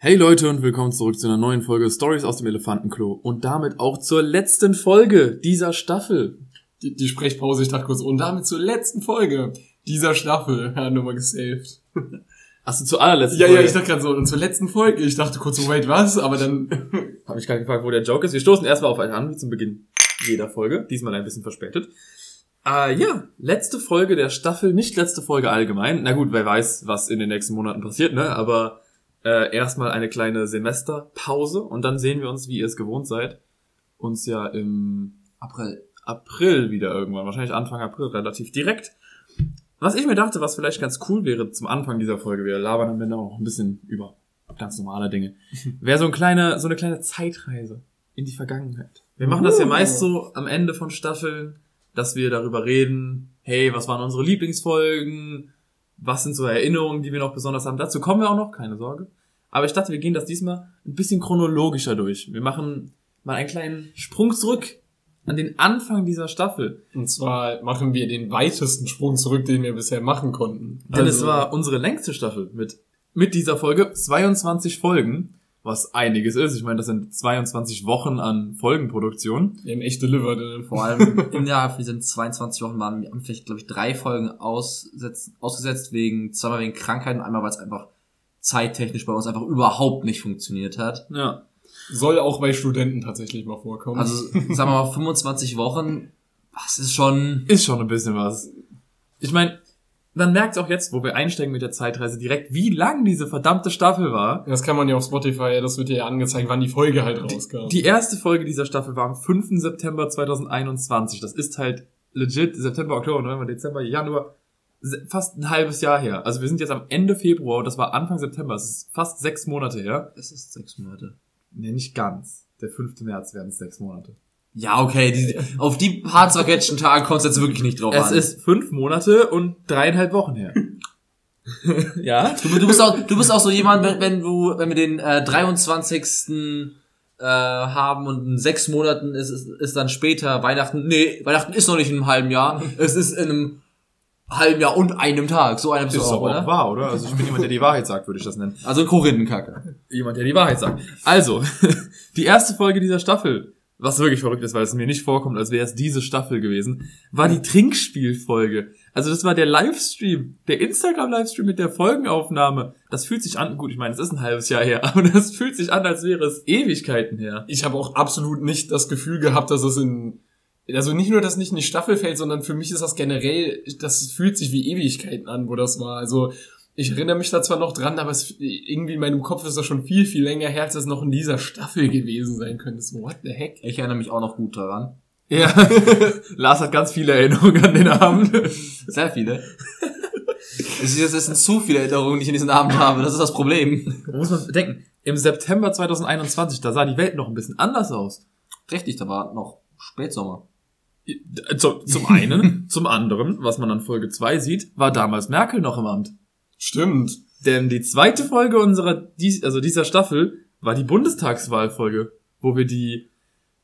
Hey Leute und willkommen zurück zu einer neuen Folge Stories aus dem Elefantenklo und damit auch zur letzten Folge dieser Staffel. Die, die Sprechpause, ich dachte kurz, und damit zur letzten Folge dieser Staffel. Ja, nur mal gesaved. Hast du zur allerletzten Ja, Folge? ja, ich dachte gerade so, und zur letzten Folge. Ich dachte kurz, so, wait, was? Aber dann, Habe ich gerade gefragt, wo der Joke ist. Wir stoßen erstmal auf einen an, wie zum Beginn jeder Folge. Diesmal ein bisschen verspätet. Äh, ja, letzte Folge der Staffel, nicht letzte Folge allgemein. Na gut, wer weiß, was in den nächsten Monaten passiert, ne? Aber äh, erstmal eine kleine Semesterpause und dann sehen wir uns, wie ihr es gewohnt seid, uns ja im April. April wieder irgendwann, wahrscheinlich Anfang April, relativ direkt. Was ich mir dachte, was vielleicht ganz cool wäre zum Anfang dieser Folge, wir labern am Ende auch ein bisschen über ganz normale Dinge, wäre so, ein kleine, so eine kleine Zeitreise in die Vergangenheit. Wir machen das ja Uh. meist so am Ende von Staffeln, dass wir darüber reden, hey, was waren unsere Lieblingsfolgen, was sind so Erinnerungen, die wir noch besonders haben. Dazu kommen wir auch noch, keine Sorge. Aber ich dachte, wir gehen das diesmal ein bisschen chronologischer durch. Wir machen mal einen kleinen Sprung zurück an den Anfang dieser Staffel. und zwar machen wir den weitesten Sprung zurück, den wir bisher machen konnten. Denn es Also, war unsere längste Staffel mit, mit dieser Folge 22 Folgen, was einiges ist. Ich meine, das sind 22 Wochen an Folgenproduktion. Wir haben echt delivered. Vor allem innerhalb von diesen 22 Wochen waren wir vielleicht, glaube ich, drei Folgen aussetz, ausgesetzt wegen, zweimal wegen Krankheiten, einmal weil es einfach zeittechnisch bei uns einfach überhaupt nicht funktioniert hat. Ja. Soll auch bei Studenten tatsächlich mal vorkommen. Also, sagen wir mal, 25 Wochen, das ist schon, Ist schon ein bisschen was. Ich meine, man merkt auch jetzt, wo wir einsteigen mit der Zeitreise, direkt, wie lang diese verdammte Staffel war. das kann man ja auf Spotify, das wird ja angezeigt, wann die Folge halt rauskam. Die erste Folge dieser Staffel war am 5. September 2021. Das ist halt legit September, Oktober, November, Dezember, Januar, fast ein halbes Jahr her. Also wir sind jetzt am Ende Februar und das war Anfang September. Das ist fast sechs Monate her. es ist sechs Monate. Nee, nicht ganz. Der 5. März werden es sechs Monate. Ja, okay, die, auf die paar zerquetschten Tage kommt es jetzt wirklich nicht drauf Es an. ist fünf Monate und dreieinhalb Wochen her. ja? Du, du bist auch, du bist auch so jemand, wenn, wenn du, wenn wir den äh, 23. Äh, haben und in sechs Monaten ist, ist, ist dann später Weihnachten. Nee, Weihnachten ist noch nicht in einem halben Jahr. Es ist in einem halben Jahr und einem Tag. So einem Ist auch, doch oder? auch wahr, oder? Also ich bin jemand, der die Wahrheit sagt, würde ich das nennen. Also ein Korinthenkacke. Jemand, der die Wahrheit sagt. Also, die erste Folge dieser Staffel, was wirklich verrückt ist, weil es mir nicht vorkommt, als wäre es diese Staffel gewesen, war die Trinkspielfolge. Also das war der Livestream, der Instagram-Livestream mit der Folgenaufnahme. Das fühlt sich an, gut, ich meine, es ist ein halbes Jahr her, aber das fühlt sich an, als wäre es Ewigkeiten her. ich habe auch absolut nicht das Gefühl gehabt, dass es in also nicht nur, dass nicht in die Staffel fällt, sondern für mich ist das generell, das fühlt sich wie Ewigkeiten an, wo das war. Also ich erinnere mich da zwar noch dran, aber es, irgendwie in meinem Kopf ist das schon viel, viel länger her, als das noch in dieser Staffel gewesen sein könnte. So, what the heck? Ich erinnere mich auch noch gut daran. Ja, Lars hat ganz viele Erinnerungen an den Abend. Sehr viele. Es ist- es sind zu viele Erinnerungen, die ich in diesem Abend habe. Das ist das Problem. Da muss man bedenken, im September 2021, da sah die Welt noch ein bisschen anders aus. Richtig, da war noch Spätsommer. Zum, zum einen, zum anderen, was man an Folge 2 sieht, war damals Merkel noch im Amt. Stimmt. Denn die zweite Folge unserer, also dieser Staffel, war die Bundestagswahlfolge, wo wir die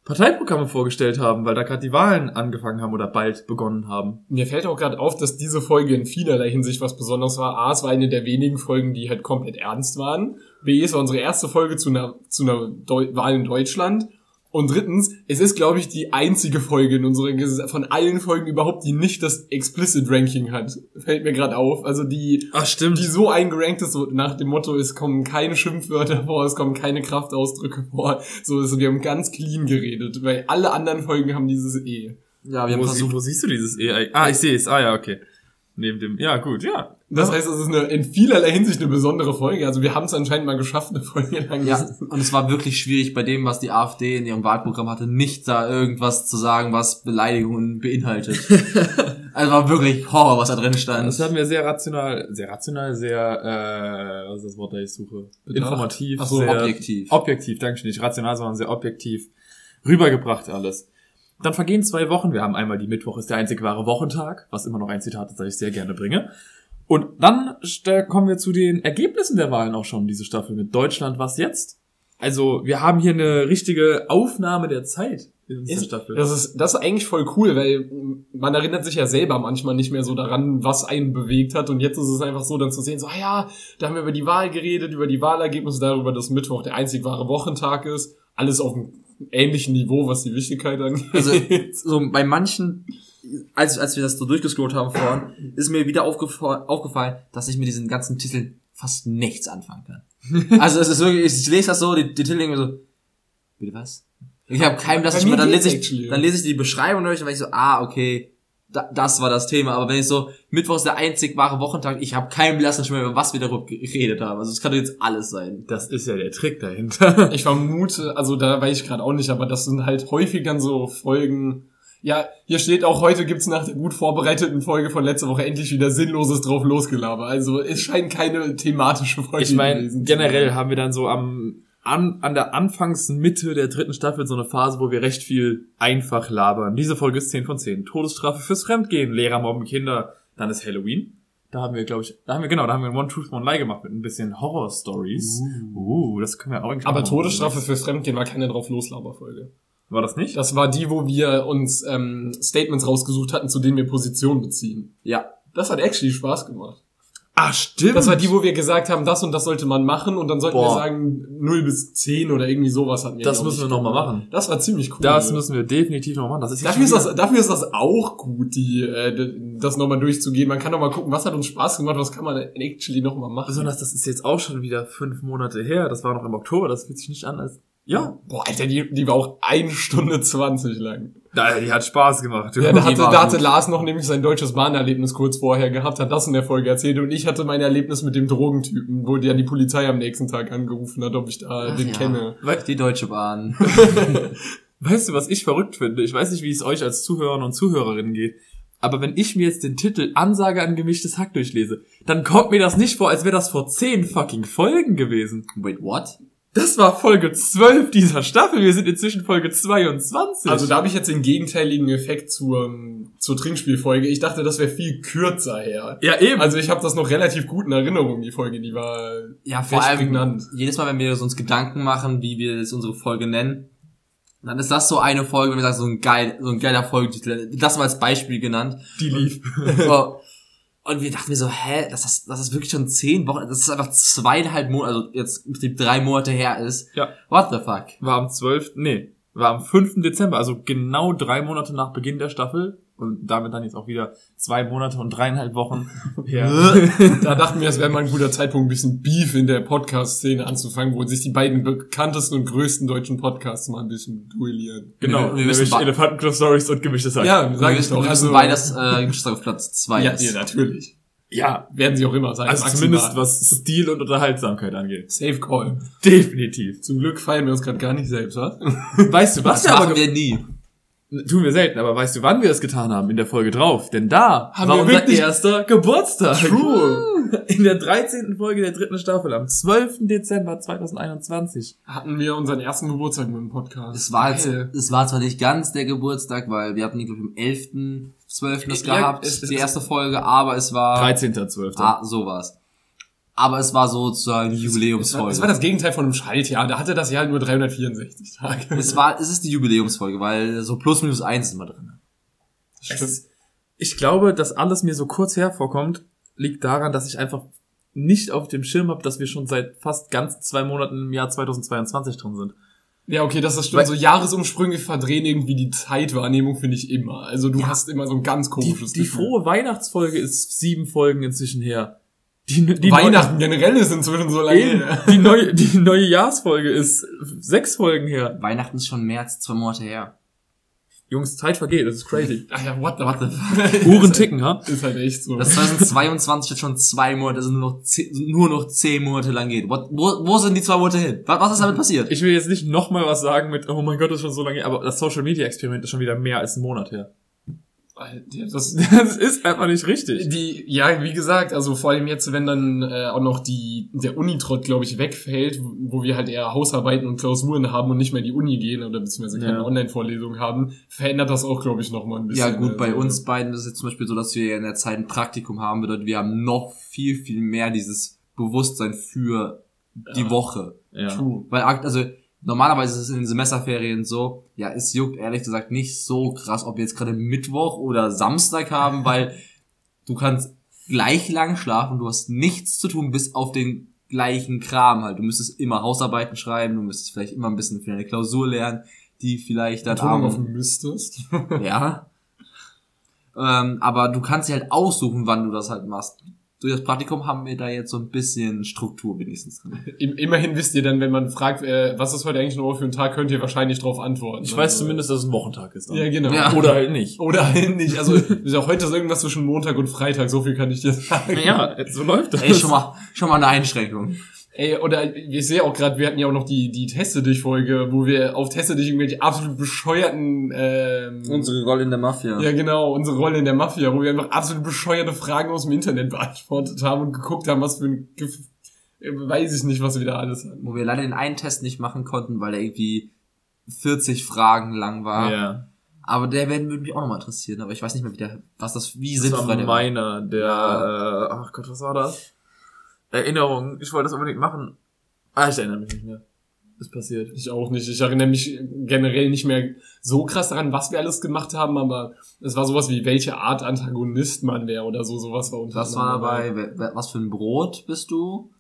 Parteiprogramme vorgestellt haben, weil da gerade die Wahlen angefangen haben oder bald begonnen haben. Mir fällt auch gerade auf, dass diese Folge in vielerlei Hinsicht was Besonderes war. A, es war eine der wenigen Folgen, die halt komplett ernst waren. B, es war unsere erste Folge zu einer, zu einer Deu Wahl in Deutschland. Und drittens, es ist, glaube ich, die einzige Folge in unserer Ges- von allen Folgen überhaupt, die nicht das Explicit Ranking hat. Fällt mir gerade auf. Also die, Ach stimmt. die so eingerankt ist, so nach dem Motto, es kommen keine Schimpfwörter vor, es kommen keine Kraftausdrücke vor. So, also wir haben ganz clean geredet, weil alle anderen Folgen haben dieses E. Ja, wir haben wo, versucht, wo siehst du dieses E? Ah, ich sehe es. Ah ja, okay. Neben dem. Ja, gut, ja. Das heißt, es ist eine, in vielerlei Hinsicht eine besondere Folge. Also wir haben es anscheinend mal geschafft, eine Folge lang. Ja, und es war wirklich schwierig bei dem, was die AfD in ihrem Wahlprogramm hatte, nicht da irgendwas zu sagen, was Beleidigungen beinhaltet. also war wirklich Horror, was da drin stand. Das haben wir sehr rational, sehr rational, sehr, äh, was ist das Wort, das ich suche? Bedacht. Informativ, Ach so, sehr objektiv. Objektiv, danke schön. Nicht rational, sondern sehr objektiv rübergebracht alles. Dann vergehen zwei Wochen. Wir haben einmal die Mittwoch ist der einzig wahre Wochentag, was immer noch ein Zitat ist, das ich sehr gerne bringe. Und dann kommen wir zu den Ergebnissen der Wahlen auch schon, diese Staffel mit Deutschland, was jetzt? Also, wir haben hier eine richtige Aufnahme der Zeit. in der Ist- Staffel. Das ist, das ist eigentlich voll cool, weil man erinnert sich ja selber manchmal nicht mehr so daran, was einen bewegt hat. Und jetzt ist es einfach so, dann zu sehen, so, ah ja, da haben wir über die Wahl geredet, über die Wahlergebnisse, darüber, dass Mittwoch der einzig wahre Wochentag ist. Alles auf einem ähnlichen Niveau, was die Wichtigkeit angeht. Also, so bei manchen, als, als wir das so durchgescrollt haben vorhin, ist mir wieder aufgefa- aufgefallen, dass ich mit diesen ganzen Titeln fast nichts anfangen kann. Also es ist wirklich, ich lese das so, die, die Titel denke mir so, bitte was? Ich habe keinen Bei blassen mir Schimmer, dann lese ich, actually. dann lese ich die Beschreibung durch und dann ich so, ah, okay, da, das war das Thema. Aber wenn ich so, Mittwoch ist der einzig wahre Wochentag, ich habe keinen blassen Schimmer, über was wir darüber geredet haben. Also es kann doch jetzt alles sein. Das ist ja der Trick dahinter. Ich vermute, also da weiß ich gerade auch nicht, aber das sind halt häufig dann so Folgen. Ja, hier steht auch, heute gibt's nach der gut vorbereiteten Folge von letzter Woche endlich wieder Sinnloses drauf losgelaber. Also es scheint keine thematische Folge Ich meine, gewesen zu generell sein. haben wir dann so am an, an der Anfangsmitte der dritten Staffel so eine Phase, wo wir recht viel einfach labern. Diese Folge ist 10 von 10. Todesstrafe fürs Fremdgehen, Lehrer mobben Kinder. Dann ist Halloween. Da haben wir, glaube ich, da haben wir, genau, da haben wir One Truth, One Lie gemacht mit ein bisschen Horror-Stories. Uh, das können wir auch eigentlich Aber machen. Todesstrafe fürs Fremdgehen war keine drauf loslaber-Folge. War das nicht? Das war die, wo wir uns ähm, Statements rausgesucht hatten, zu denen wir Position beziehen. Ja. Das hat actually Spaß gemacht. Ah, stimmt. Das war die, wo wir gesagt haben, das und das sollte man machen und dann sollten wir Boah. sagen 0 bis 10 oder irgendwie sowas hatten wir. Das müssen wir noch mal machen. Das war ziemlich cool. Das müssen wir definitiv noch machen. Das ist Dafür ist, das, dafür ist das auch gut, die, äh, das nochmal durchzugehen. Man kann noch mal gucken, was hat uns Spaß gemacht, was kann man actually noch mal machen. Besonders, das ist jetzt auch schon wieder fünf Monate her. Das war noch im Oktober. Das fühlt sich nicht an als. Ja, Boah, Alter, die, die war auch eine Stunde 20 lang. da- die hat Spaß gemacht. Ja, da hatte, da hatte. Lars noch nämlich sein deutsches Bahnerlebnis kurz vorher gehabt, hat das in der Folge erzählt und ich hatte mein Erlebnis mit dem Drogentypen, wo der die Polizei am nächsten Tag angerufen hat, ob ich da Ach den ja. kenne. Die Deutsche Bahn. Weißt du, was ich verrückt finde? Ich weiß nicht, wie es euch als Zuhörern und Zuhörerinnen geht. Aber wenn ich mir jetzt den Titel Ansage an gemischtes Hack durchlese, dann kommt mir das nicht vor, als wäre das vor zehn fucking Folgen gewesen. Wait, what? Das war Folge 12 dieser Staffel. Wir sind inzwischen Folge 22. Also da habe ich jetzt den gegenteiligen Effekt zur, zur Trinkspielfolge. Ich dachte, das wäre viel kürzer her. ja, eben. Also ich habe das noch relativ gut in Erinnerung, die Folge, die war Ja, vor allem prägnant. jedes Mal, wenn wir uns Gedanken machen, wie wir jetzt unsere Folge nennen, dann ist das so eine Folge, wenn wir sagen, so ein geil, so ein geiler Folgetitel. Das mal als Beispiel genannt. die lief. Und wir dachten mir so, hä, das, dass das wirklich schon zehn Wochen, dass es einfach zweieinhalb Monate, also jetzt im drei Monate her ist. Ja. What the fuck? War am 12. Nee, war am 5. Dezember, also genau drei Monate nach Beginn der Staffel. Und damit dann jetzt auch wieder zwei Monate und dreieinhalb Wochen her. Da dachten wir, es wäre mal ein guter Zeitpunkt, ein bisschen Beef in der Podcast-Szene anzufangen, wo sich die beiden bekanntesten und größten deutschen Podcasts mal ein bisschen duellieren. Genau, Wir- wir Elefantenclub Stories und gemischtes Hack. Ja, Wir sag ich doch. wir Also, beides, äh, Geschwister auf Platz zwei ja, ist. ja, natürlich. ja, Werden sie auch immer sein. also maximal. zumindest was Stil und Unterhaltsamkeit angeht. Safe Call. Definitiv. Zum Glück feiern wir uns gerade gar nicht selbst, was? Weißt du, was Das machen wir nie. Tun wir selten, aber weißt du, wann wir es getan haben? In der Folge drauf. Denn da Haben war wir unser erster Geburtstag. True. In der 13. Folge der dritten Staffel am 12. Dezember 2021. Hatten wir unseren ersten Geburtstag mit dem Podcast. Es war, jetzt, Geil. es war zwar nicht ganz der Geburtstag, weil wir hatten, glaube ich, am 11., 12. das Ja, gehabt, die erste Folge, aber es war, 13.12. ah, sowas. Aber es war sozusagen die Es war, Jubiläumsfolge. es war das Gegenteil von einem Schaltjahr. Da hatte das Jahr halt nur 364 Tage. Es war, es ist die Jubiläumsfolge, weil so plus minus eins ist immer drin. Es, ich glaube, dass alles mir so kurz hervorkommt, liegt daran, dass ich einfach nicht auf dem Schirm habe, dass wir schon seit fast ganz zwei Monaten im Jahr 2022 drin sind. Ja, okay, das ist stimmt. Weil- so Jahresumsprünge verdrehen irgendwie die Zeitwahrnehmung, finde ich immer. Also du Ja. hast immer so ein ganz Die, komisches die Gefühl. frohe Weihnachtsfolge ist sieben Folgen inzwischen her. Die, die Weihnachten generell ist inzwischen so lange. Neue, eben, her. die neue, die neue Jahresfolge ist sechs Folgen her. Weihnachten ist schon mehr als zwei Monate her. Jungs, Zeit vergeht, das ist crazy. Ach ja, what the, What the fuck? Uhren ticken, ha? Ist halt echt so. Das 2022 jetzt schon zwei Monate, also nur noch zehn, nur noch zehn Monate lang geht. What, wo, wo sind die zwei Monate hin? Was, was ist damit passiert? Ich will jetzt nicht nochmal was sagen mit, oh mein Gott, das ist schon so lange her, aber das Social Media Experiment ist schon wieder mehr als einen Monat her. Das, Das ist einfach nicht richtig. die, ja, wie gesagt, also vor allem jetzt, wenn dann äh, auch noch die der Unitrott, glaube ich, wegfällt, wo wir halt eher Hausarbeiten und Klausuren haben und nicht mehr die Uni gehen oder beziehungsweise keine Ja. Online-Vorlesungen haben, verändert das auch, glaube ich, noch mal ein bisschen. Ja gut, bei Also, uns beiden ist es jetzt zum Beispiel so, dass wir in der Zeit ein Praktikum haben, bedeutet, wir haben noch viel, viel mehr dieses Bewusstsein für die Ja. Woche. Ja. True. Weil, akt- also, normalerweise ist es in den Semesterferien so, ja, es juckt ehrlich gesagt nicht so krass, ob wir jetzt gerade Mittwoch oder Samstag haben, weil du kannst gleich lang schlafen, du hast nichts zu tun, bis auf den gleichen Kram halt. Du müsstest immer Hausarbeiten schreiben, du müsstest vielleicht immer ein bisschen für deine Klausur lernen, die vielleicht da Betonung auf müsstest. ja. Ähm, aber du kannst dir halt aussuchen, wann du das halt machst. Durch das Praktikum haben wir da jetzt so ein bisschen Struktur wenigstens drin. Im- Immerhin wisst ihr dann, wenn man fragt, äh, was ist heute eigentlich noch für ein Tag, könnt ihr wahrscheinlich darauf antworten. Ich weiß Also, zumindest, dass es ein Wochentag ist. dann. Ja, genau. Ja. Oder halt nicht. Oder halt nicht. Also ist auch heute ist irgendwas zwischen Montag und Freitag, so viel kann ich dir sagen. Ja, so läuft das. Ey, schon mal, schon mal eine Einschränkung. Ey, oder ich sehe auch gerade, wir hatten ja auch noch die, die Teste dich Folge, wo wir auf Teste dich irgendwelche absolut bescheuerten ähm, Rolle in der Mafia. Ja, genau, unsere Rolle in der Mafia, wo wir einfach absolut bescheuerte Fragen aus dem Internet beantwortet haben und geguckt haben, was für ein äh, weiß ich nicht, was wir da alles hatten. Wo wir leider den einen Test nicht machen konnten, weil er irgendwie 40 Fragen lang war. Ja. Aber der werden würde mich auch nochmal interessieren, aber ich weiß nicht mehr, wie der, was das, wie Das sinnvoll war der meiner, der, äh, ach Gott, was war das? Erinnerung. Ich wollte das unbedingt machen. Ah, ich erinnere mich nicht mehr. Ist passiert. Ich auch nicht. Ich erinnere mich generell nicht mehr so krass daran, was wir alles gemacht haben, aber es war sowas wie, welche Art Antagonist man wäre oder so, sowas war unter Was war dabei, was für ein Brot bist du?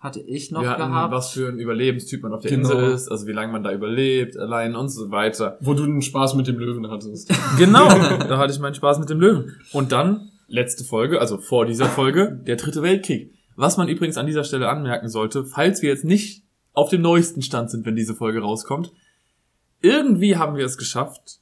Hatte ich noch Wir hatten, gehabt. was für ein Überlebenstyp man auf der Genau. Insel ist, also wie lange man da überlebt, allein und so weiter. Wo du den Spaß mit dem Löwen hattest. Genau, da hatte ich meinen Spaß mit dem Löwen. Und dann, letzte Folge, also vor dieser Folge, der dritte Weltkrieg. Was man übrigens an dieser Stelle anmerken sollte, falls wir jetzt nicht auf dem neuesten Stand sind, wenn diese Folge rauskommt, irgendwie haben wir es geschafft,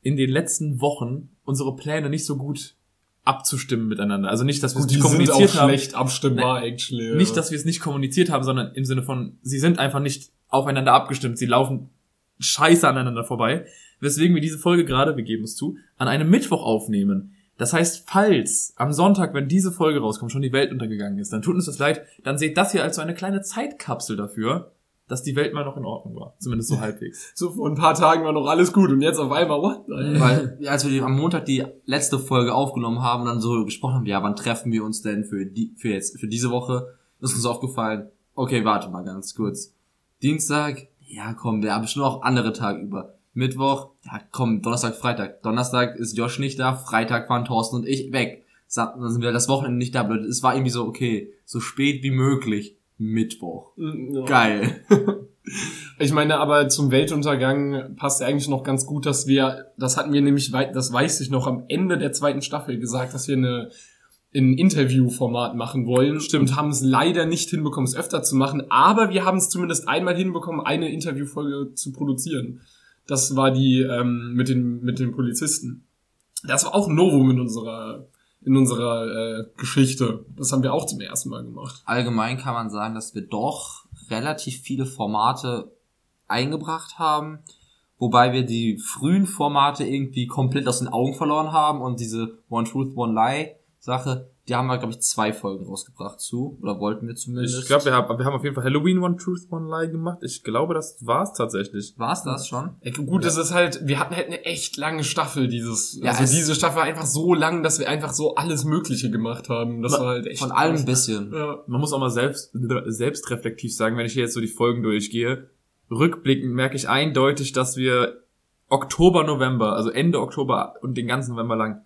in den letzten Wochen unsere Pläne nicht so gut abzustimmen miteinander. Also nicht, dass wir es nicht sind kommuniziert auch haben. schlecht abstimmbar, actually. Nicht, dass wir es nicht kommuniziert haben, sondern im Sinne von, sie sind einfach nicht aufeinander abgestimmt. Sie laufen scheiße aneinander vorbei. Weswegen wir diese Folge gerade, wir geben es zu, an einem Mittwoch aufnehmen. Das heißt, falls am Sonntag, wenn diese Folge rauskommt, schon die Welt untergegangen ist, dann tut uns das leid, dann seht das hier als so eine kleine Zeitkapsel dafür, dass die Welt mal noch in Ordnung war. Zumindest so halbwegs. so vor ein paar Tagen war noch alles gut und jetzt auf einmal, what? Weil, ja, als wir am Montag die letzte Folge aufgenommen haben und dann so gesprochen haben, ja, wann treffen wir uns denn für die, für jetzt, für diese Woche, ist uns aufgefallen, okay, warte mal ganz kurz. Dienstag, ja, komm, wir haben schon noch andere Tage über. Mittwoch, ja, komm, Donnerstag, Freitag. Donnerstag ist Josh nicht da, Freitag fahren Thorsten und ich weg. Dann sind wir das Wochenende nicht da, aber es war irgendwie so, okay, so spät wie möglich. Mittwoch. Ja. Geil. Ich meine, aber zum Weltuntergang passt ja eigentlich noch ganz gut, dass wir, das hatten wir nämlich, das weiß ich noch, am Ende der zweiten Staffel gesagt, dass wir eine ein Interviewformat machen wollen Stimmt. und haben es leider nicht hinbekommen, es öfter zu machen, aber wir haben es zumindest einmal hinbekommen, eine Interviewfolge zu produzieren. Das war die ähm, mit den mit den Polizisten. Das war auch ein Novum in unserer in unserer äh, Geschichte. Das haben wir auch zum ersten Mal gemacht. allgemein kann man sagen, dass wir doch relativ viele Formate eingebracht haben, wobei wir die frühen Formate irgendwie komplett aus den Augen verloren haben und diese One Truth, One Lie Sache, die haben wir, glaube ich, zwei Folgen rausgebracht zu, oder wollten wir zumindest. Ich glaube, wir haben, wir haben auf jeden Fall Halloween One Truth, One Lie gemacht. Ich glaube, das war's tatsächlich. War's das schon? Ey, gut, das ist halt, wir hatten halt eine echt lange Staffel, dieses, Ja, also es- diese Staffel war einfach so lang, dass wir einfach so alles Mögliche gemacht haben. Das war halt echt. Von allem ein bisschen. Ja. Man muss auch mal selbst, selbstreflektiv sagen, wenn ich hier jetzt so die Folgen durchgehe, rückblickend merke ich eindeutig, dass wir Oktober, November, also Ende Oktober und den ganzen November lang,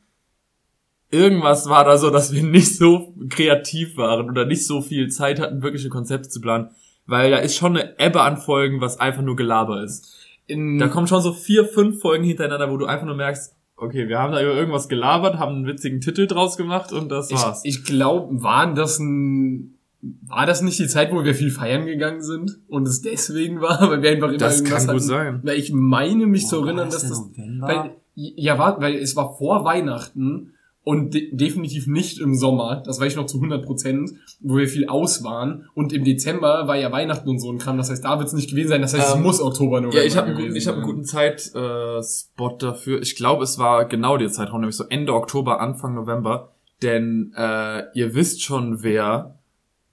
irgendwas war da so, dass wir nicht so kreativ waren oder nicht so viel Zeit hatten, wirkliche Konzepte zu planen, weil da ist schon eine Ebbe an Folgen, was einfach nur Gelaber ist. In, Da kommen schon so vier, fünf Folgen hintereinander, wo du einfach nur merkst, okay, wir haben da über irgendwas gelabert, haben einen witzigen Titel draus gemacht und das ich, war's. ich glaube, waren das ein, war das nicht die Zeit, wo wir viel feiern gegangen sind und es deswegen war, weil wir einfach immer das irgendwas kann gut hatten? sein. Weil ich meine mich zu erinnern, dass das, weil, ja, war, weil es war vor Weihnachten und de definitiv nicht im Sommer, das weiß ich noch zu 100 Prozent, wo wir viel aus waren. Und im Dezember war ja Weihnachten und so ein Kram, das heißt, da wird es nicht gewesen sein, das heißt, Ähm, es muss Oktober, November Ja, ich habe einen, guten- ich hab einen guten Zeitspot äh, dafür. Ich glaube, es war genau der Zeitraum, nämlich so Ende Oktober, Anfang November. Denn äh, ihr wisst schon, wer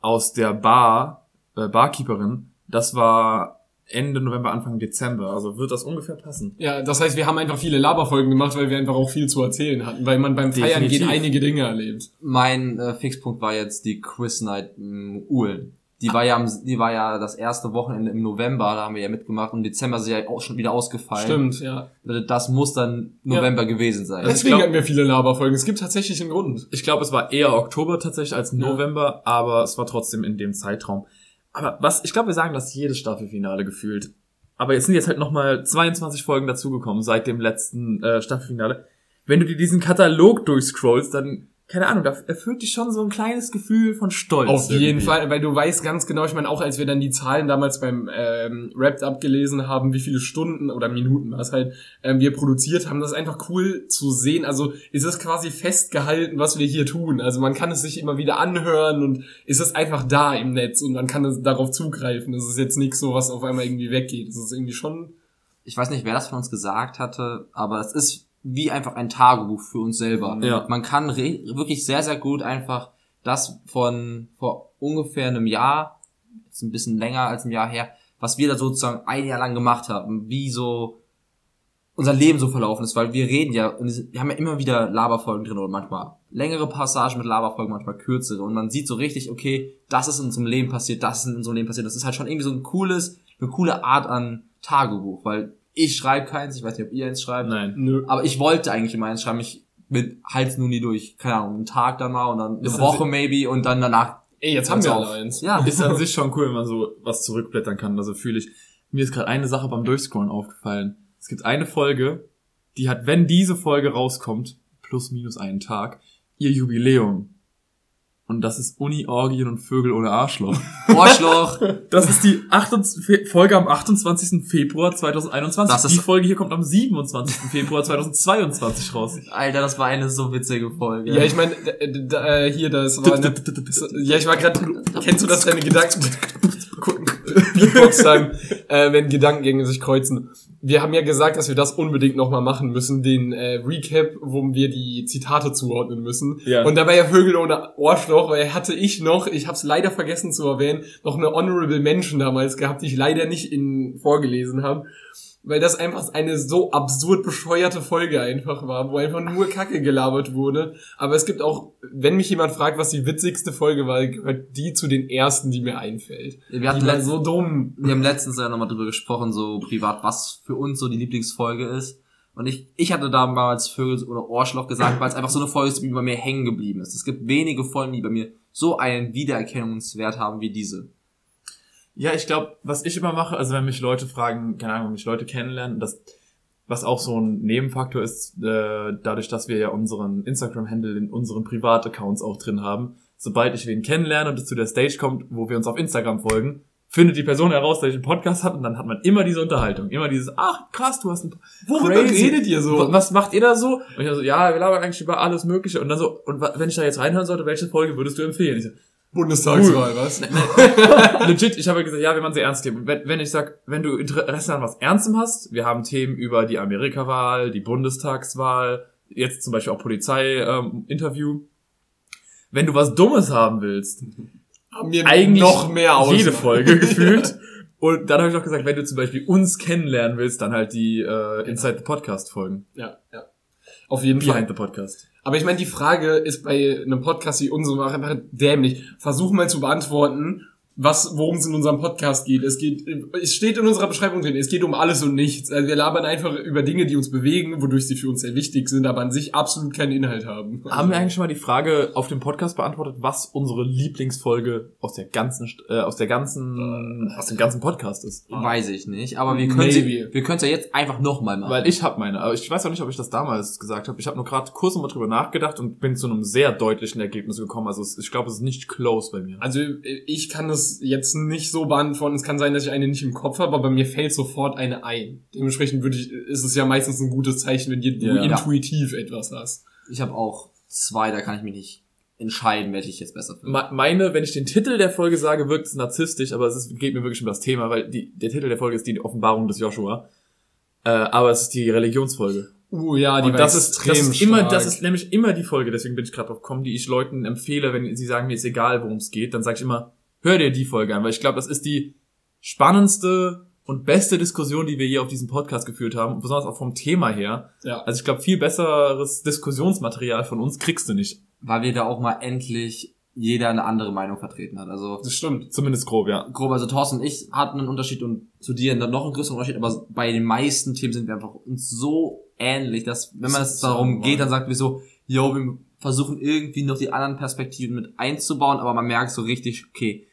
aus der Bar, äh, Barkeeperin, das war Ende November, Anfang Dezember. Also wird das ungefähr passen. Ja, das heißt, wir haben einfach viele Laberfolgen gemacht, weil wir einfach auch viel zu erzählen hatten, weil man beim Feiern Definitiv. geht einige Dinge erlebt. Mein äh, Fixpunkt war jetzt die Quiz Night ähm, Uhlen. Die war ja, am, die war ja das die war ja das erste Wochenende im November, da haben wir ja mitgemacht und im Dezember ist sie ja auch schon wieder ausgefallen. Stimmt, ja. Das muss dann November gewesen sein. Deswegen glaub- hatten wir viele Laberfolgen. Es gibt tatsächlich einen Grund. Ich glaube, es war eher Oktober tatsächlich als November, aber es war trotzdem in dem Zeitraum. Aber was, ich glaube, wir sagen das jedes Staffelfinale gefühlt. Aber jetzt sind jetzt halt nochmal 22 Folgen dazugekommen seit dem letzten äh, Staffelfinale. Wenn du dir diesen Katalog durchscrollst, dann, keine Ahnung, da erfüllt dich schon so ein kleines Gefühl von Stolz. Auf jeden irgendwie. Fall, weil du weißt ganz genau, ich meine, auch als wir dann die Zahlen damals beim ähm, Wrapped Up gelesen haben, wie viele Stunden oder Minuten was halt ähm, wir produziert haben, das ist einfach cool zu sehen. Also ist es quasi festgehalten, was wir hier tun. Also man kann es sich immer wieder anhören und ist es einfach da im Netz und man kann es darauf zugreifen. Das ist jetzt nichts so, was auf einmal irgendwie weggeht. Das ist irgendwie schon ich weiß nicht, wer das von uns gesagt hatte, aber es ist wie einfach ein Tagebuch für uns selber. Ja. Man kann wirklich sehr, sehr gut einfach das von vor ungefähr einem Jahr, jetzt ein bisschen länger als ein Jahr her, was wir da sozusagen ein Jahr lang gemacht haben, wie so unser Leben so verlaufen ist, weil wir reden ja, und wir haben ja immer wieder Laberfolgen drin oder manchmal längere Passagen mit Laberfolgen, manchmal kürzere und man sieht so richtig, okay, das ist in unserem Leben passiert, das ist in unserem Leben passiert, das ist halt schon irgendwie so ein cooles, eine coole Art an Tagebuch, weil ich schreibe keins, ich weiß nicht, ob ihr eins schreibt, Nein. nö. aber ich wollte eigentlich immer eins schreiben, ich mit Hals nun nie durch, keine Ahnung, einen Tag dann mal und dann eine Ist Woche maybe und dann danach, Ey, jetzt haben wir alle eins. ja, Ist an sich schon cool, wenn man so was zurückblättern kann. Also fühle ich. Mir ist gerade eine Sache beim Durchscrollen aufgefallen. Es gibt eine Folge, die hat, wenn diese Folge rauskommt, plus minus einen Tag, ihr Jubiläum. Und das ist Uni, Orgien und Vögel ohne Arschloch. Arschloch, Das ist die 28, Fe- Folge am 28. Februar 2021. Das ist- die Folge hier kommt am 27. Februar 2022 raus. Alter, das war eine so witzige Folge. Ja, ich meine, äh, hier, das war eine, Ja, ich war gerade. Kennst du das, deine Gedanken? Beatbox Time, äh, wenn Gedankengänge sich kreuzen. Wir haben ja gesagt, dass wir das unbedingt nochmal machen müssen, den äh, Recap, wo wir die Zitate zuordnen müssen. Ja. Und dabei ja Vögel ohne Ohrschloch, weil hatte ich noch, ich habe es leider vergessen zu erwähnen, noch eine Honorable Mention damals gehabt, die ich leider nicht in vorgelesen habe. Weil das einfach eine so absurd bescheuerte Folge einfach war, wo einfach nur Kacke gelabert wurde. Aber es gibt auch, wenn mich jemand fragt, was die witzigste Folge war, gehört die zu den ersten, die mir einfällt. wir hatten Die war so dumm. wir haben letztens ja nochmal drüber gesprochen, so privat, was für uns so die Lieblingsfolge ist. Und ich, ich hatte damals Vögel oder Ohrschloch gesagt, weil es einfach so eine Folge ist, die bei mir hängen geblieben ist. Es gibt wenige Folgen, die bei mir so einen Wiedererkennungswert haben wie diese. Ja, ich glaube, was ich immer mache, also wenn mich Leute fragen, keine Ahnung, wenn mich Leute kennenlernen, das, was auch so ein Nebenfaktor ist, äh, dadurch, dass wir ja unseren Instagram-Handle in unseren Privataccounts auch drin haben, sobald ich wen kennenlerne und es zu der Stage kommt, wo wir uns auf Instagram folgen, findet die Person heraus, dass ich einen Podcast habe und dann hat man immer diese Unterhaltung, immer dieses, ach krass, du hast einen Worüber Crazy. redet ihr so? Wa- Was macht ihr da so? Und ich so, ja, wir labern eigentlich über alles Mögliche. Und dann so, und wenn ich da jetzt reinhören sollte, welche Folge würdest du empfehlen? Bundestagswahl, was? Legit, ich habe ja gesagt, ja, wir machen sie ernst nehmen. Wenn, wenn ich sag, wenn du Interesse an was Ernstem hast, wir haben Themen über die Amerikawahl, die Bundestagswahl, jetzt zum Beispiel auch Polizei-Interview. wenn du was Dummes haben willst, Haben wir eigentlich noch mehr aus. jede Folge gefühlt. Und dann habe ich noch gesagt, wenn du zum Beispiel uns kennenlernen willst, dann halt die äh, Inside the Podcast Folgen. Ja, ja. Auf jeden Fall. Behind the Podcast. Aber ich meine, die Frage ist bei einem Podcast wie unserem einfach dämlich. Versuch mal zu beantworten, was, worum es in unserem Podcast geht. Es geht, es steht in unserer Beschreibung drin, es geht um alles und nichts. Also wir labern einfach über Dinge, die uns bewegen, wodurch sie für uns sehr wichtig sind, aber an sich absolut keinen Inhalt haben. Haben wir eigentlich schon mal die Frage auf dem Podcast beantwortet, was unsere Lieblingsfolge aus der ganzen, St- äh, aus der ganzen, aus dem ganzen Podcast ist? Weiß ich nicht, aber wir können Maybe. wir können es ja jetzt einfach nochmal machen. Weil ich habe meine, aber ich weiß auch nicht, ob ich das damals gesagt habe. Ich habe nur gerade kurz nochmal drüber nachgedacht und bin zu einem sehr deutlichen Ergebnis gekommen. Also ich glaube, es ist nicht close bei mir. Also ich kann jetzt nicht so beantworten. Es kann sein, dass ich eine nicht im Kopf habe, aber mir fällt sofort eine ein. Dementsprechend würde ich, ist es ja meistens ein gutes Zeichen, wenn du Ja. intuitiv etwas hast. ich habe auch zwei, da kann ich mich nicht entscheiden, welche ich jetzt besser finde. Me- Meine, wenn ich den Titel der Folge sage, wirkt es narzisstisch, aber es ist, geht mir wirklich um das Thema, weil die, der Titel der Folge ist die Offenbarung des Joshua. Äh, aber es ist die Religionsfolge. Uh, ja, die und war das ist, das ist immer, stark. das ist nämlich immer die Folge, deswegen bin ich gerade drauf gekommen, die ich Leuten empfehle, wenn sie sagen, mir ist egal, worum es geht, dann sage ich immer, hör dir die Folge an, weil ich glaube, das ist die spannendste und beste Diskussion, die wir hier auf diesem Podcast geführt haben, besonders auch vom Thema her. ja. Also ich glaube, viel besseres Diskussionsmaterial von uns kriegst du nicht. Weil wir da auch mal endlich jeder eine andere Meinung vertreten hat. Also Das stimmt. Zumindest grob, ja. grob, also Thorsten und ich hatten einen Unterschied und zu dir dann noch einen größeren Unterschied, aber bei den meisten Themen sind wir einfach uns so ähnlich, dass wenn man es darum geht, dann sagt wir so, yo, wir versuchen irgendwie noch die anderen Perspektiven mit einzubauen, aber man merkt so richtig, okay,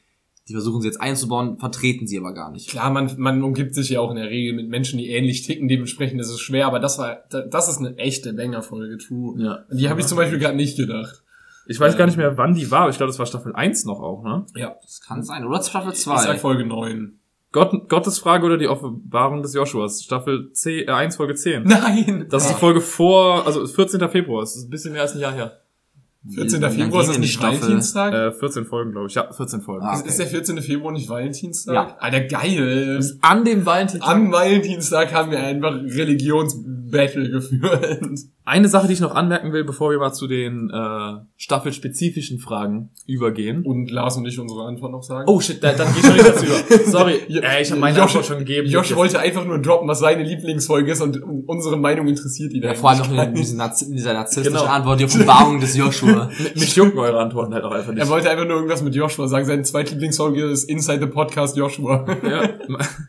die versuchen sie jetzt einzubauen, vertreten sie aber gar nicht. Klar, man, man umgibt sich ja auch in der Regel mit Menschen, die ähnlich ticken, dementsprechend ist es schwer, aber das war, da- das ist eine echte Banger-Folge, true. Ja. Die habe ich zum Beispiel gerade nicht gedacht. Ich weiß gar nicht mehr, wann die war, aber ich glaube, das war Staffel 1 noch auch, ne? Ja. Das kann sein. Oder Staffel Ich sag 2. Folge 9. Gott, Gottes Frage oder die Offenbarung des Joshuas, Staffel 10, äh, 1, Folge 10. Nein! Das ist die Folge vor, also 14. Februar, das ist ein bisschen mehr als ein Jahr her. 14. Wie lang Februar ist das nicht Staffel? Valentinstag? Äh, 14 Folgen, glaube ich. Ja, 14 Folgen. Ah. Ist- okay. Ist der 14. Februar nicht Valentinstag? Ja. Alter, geil. An dem Valentinstag. Am Valentinstag haben wir einfach Religionsbattle geführt. Eine Sache, die ich noch anmerken will, bevor wir mal zu den äh, staffelspezifischen Fragen übergehen. Und Lars und ich unsere Antwort noch sagen. Oh shit, da, dann geh ich schon nicht dazu über. Sorry, äh, ich habe meine Josh- Antwort schon gegeben. Josh wollte einfach nur droppen, was seine Lieblingsfolge ist und unsere Meinung interessiert ihn Ja, vor allem noch in Narzi- in dieser narzisstischen Genau. Antwort, die Offenbarung des Joshua. Mich jucken eure Antworten halt auch einfach nicht. Er wollte einfach nur irgendwas mit Joshua sagen. Seine zweitlieblingsfolge ist Inside the Podcast Joshua. ja,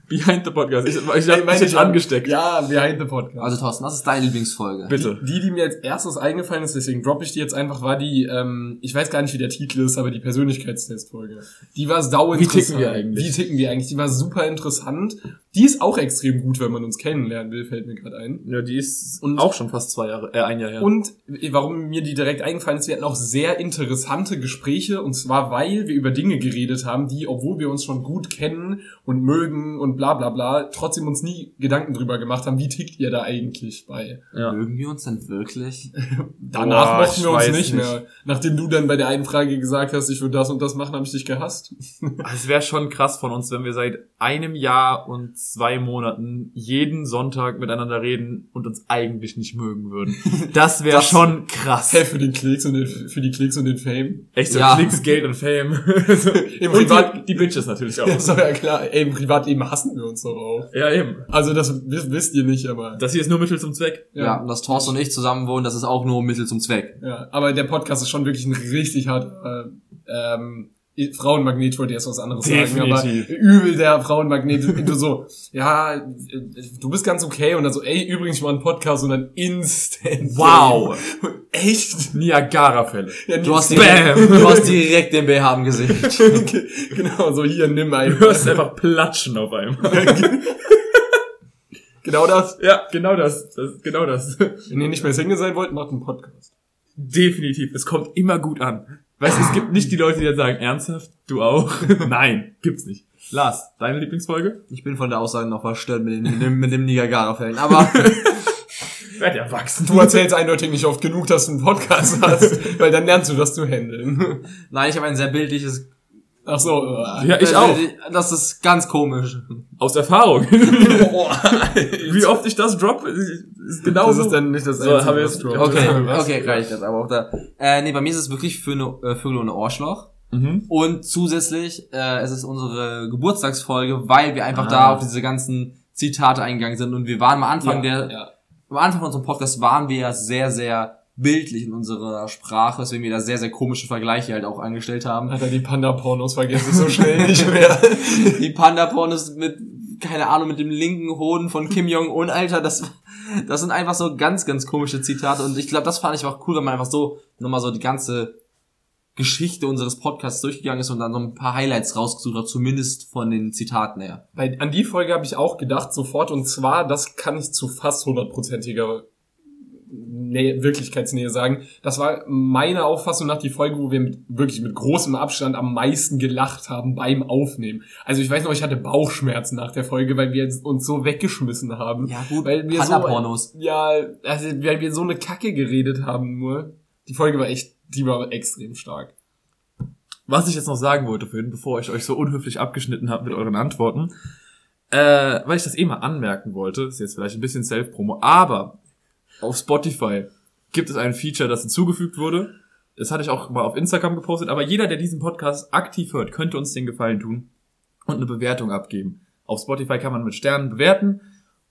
behind the podcast. Ich, ich, ich ich- angesteckt. Ja, behind the Podcast. Also Thorsten, was ist deine Lieblingsfolge? Bitte. Die, die mir als erstes eingefallen ist, deswegen droppe ich die jetzt einfach, war die, ähm, ich weiß gar nicht, wie der Titel ist, aber die Persönlichkeitstestfolge. Die war sau Wie interessant. ticken wir eigentlich? Wie ticken wir eigentlich? Die war super interessant. Die ist auch extrem gut, wenn man uns kennenlernen will, fällt mir gerade ein. Ja, die ist Und- auch schon fast zwei Jahre, äh, ein Jahr her. Und warum mir die direkt eingefallen ist, wir hatten auch sehr interessante Gespräche und zwar, weil wir über Dinge geredet haben, die, obwohl wir uns schon gut kennen und mögen und bla bla bla, trotzdem uns nie Gedanken drüber gemacht haben, wie tickt ihr da eigentlich bei. ja. Mögen wir uns denn wirklich? Danach Boah, mochten wir uns nicht, nicht. mehr. Nachdem du dann bei der einen Frage gesagt hast, ich würde das und das machen, habe ich dich gehasst. Also Es wäre schon krass von uns, wenn wir seit einem Jahr und zwei Monaten jeden Sonntag miteinander reden und uns eigentlich nicht mögen würden. Das wäre Das- schon krass. Hä, für den Klicks und den, für die Klicks und den Fame. Echt so Ja. Klicks, Geld und Fame. Im und Privat- die, die Bitches natürlich auch. Ist doch ja klar. Ey, im Privatleben hassen wir uns doch auch. Ja, eben. Also das wisst, ihr nicht, aber. Das hier ist nur Mittel zum Zweck. Ja. und dass Thorsten und ich zusammen wohnen, das ist auch nur Mittel zum Zweck. Ja, aber der Podcast ist schon wirklich ein richtig harter ähm, Frauenmagnet, wollte ich erst was anderes Definitiv. sagen, aber übel der Frauenmagnet. du so, ja, äh, du bist ganz okay und dann so, ey, übrigens ich mal einen Podcast und dann instant. Wow. Echt? Niagara-Fälle. Ja, Du hast, direkt, du hast direkt den BH im Gesicht. genau, so hier, nimm Du einen. hörst einfach platschen auf einmal. genau das. ja, genau das. das. Genau das. Wenn ihr nicht mehr Single sein wollt, macht einen Podcast. Definitiv. Es kommt immer gut an. Weißt du, es gibt nicht die Leute, die dann sagen, ernsthaft? Du auch? Nein, gibt's nicht. Lars, deine Lieblingsfolge? Ich bin von der Aussage noch verstört mit, dem, mit dem Niagara-Fällen. Aber Werd erwachsen. Du erzählst eindeutig nicht oft genug, dass du einen Podcast hast, weil dann lernst du das zu handeln. nein, ich habe ein sehr bildliches... Ach so. äh, Ja, ich auch. Das ist ganz komisch. Aus Erfahrung. Wie oft ich das drop, ist genau Das so. ist dann nicht das So, wir was jetzt- droppt. Okay, okay, reicht das aber auch da. Äh, nee, bei mir ist es wirklich für eine äh, Vögel ohne Ohrschloch. Mhm. Und zusätzlich, äh, es ist unsere Geburtstagsfolge, weil wir einfach Ah. da auf diese ganzen Zitate eingegangen sind. Und wir waren am Anfang Ja, der, ja. am Anfang von unserem Podcast waren wir ja sehr, sehr bildlich in unserer Sprache, weswegen wir da sehr, sehr komische Vergleiche halt auch angestellt haben. Alter, die Panda-Pornos vergesse ich so schnell nicht mehr. Die Panda-Pornos mit, keine Ahnung, mit dem linken Hoden von Kim Jong-un, Alter, das, das sind einfach so ganz, ganz komische Zitate. Und ich glaube, das fand ich auch cool, wenn man einfach so nochmal so die ganze Geschichte unseres Podcasts durchgegangen ist und dann so ein paar Highlights rausgesucht hat, zumindest von den Zitaten her. Bei, an die Folge habe ich auch gedacht sofort und zwar, das kann ich zu fast hundertprozentiger Nähe, Wirklichkeitsnähe sagen. Das war meine Auffassung nach die Folge, wo wir mit, wirklich mit großem Abstand am meisten gelacht haben beim Aufnehmen. Also ich weiß noch, ich hatte Bauchschmerzen nach der Folge, weil wir uns so weggeschmissen haben. Ja, gut, weil wir so, Panda-Pornos. ja, also weil wir so eine Kacke geredet haben nur. Die Folge war echt, die war extrem stark. Was ich jetzt noch sagen wollte vorhin, bevor ich euch so unhöflich abgeschnitten habe mit euren Antworten, äh, weil ich das eh mal anmerken wollte, ist jetzt vielleicht ein bisschen Self-Promo, aber auf Spotify gibt es ein Feature, das hinzugefügt wurde. Das hatte ich auch mal auf Instagram gepostet, aber jeder, der diesen Podcast aktiv hört, könnte uns den Gefallen tun und eine Bewertung abgeben. Auf Spotify kann man mit Sternen bewerten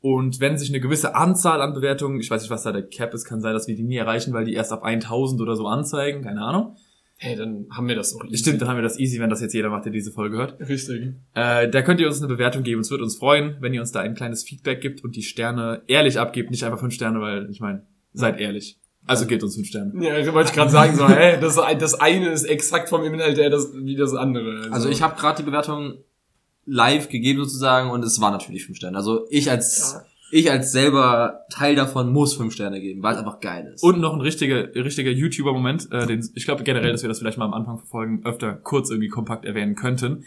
und wenn sich eine gewisse Anzahl an Bewertungen, ich weiß nicht, was da der Cap ist, kann sein, dass wir die nie erreichen, weil die erst ab 1000 oder so anzeigen, keine Ahnung. Hey, dann haben wir das doch easy. Stimmt, dann haben wir das easy, wenn das jetzt jeder macht, der diese Folge hört. Richtig. Äh, da könnt ihr uns eine Bewertung geben. Es wird uns freuen, wenn ihr uns da ein kleines Feedback gibt und die Sterne ehrlich abgebt. Nicht einfach fünf Sterne, weil ich meine, seid ehrlich. Also gebt uns fünf Sterne. Ja, wollte ich gerade sagen, so, hä, das, das eine ist exakt vom Inhalt her das, wie das andere. Also ich habe gerade die Bewertung live gegeben sozusagen und es war natürlich fünf Sterne. Also ich als Ja. Ich als selber Teil davon muss fünf Sterne geben, weil es einfach geil ist. Und noch ein richtiger, richtiger YouTuber-Moment, äh, den ich glaube generell, dass wir das vielleicht mal am Anfang verfolgen, öfter kurz irgendwie kompakt erwähnen könnten.